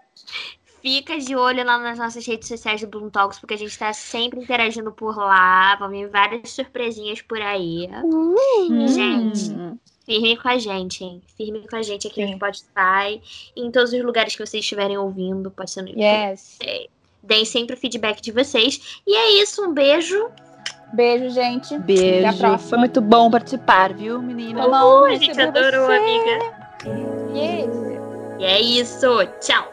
Speaker 2: Fica de olho lá nas nossas redes sociais do Bloom Talks, porque a gente tá sempre interagindo por lá. Vão vir várias surpresinhas por aí. Uhum. Gente, firme com a gente, hein? Firme com a gente aqui Sim. no Spotify. E em todos os lugares que vocês estiverem ouvindo. Pode ser no YouTube.
Speaker 1: Yes.
Speaker 2: Deem sempre o feedback de vocês. E é isso, um beijo.
Speaker 1: Beijo, gente.
Speaker 3: Beijo. Até a próxima. Foi muito bom participar, viu, menina?
Speaker 2: Uhul, a gente adorou, você. amiga.
Speaker 1: Yes.
Speaker 2: E é isso. Tchau.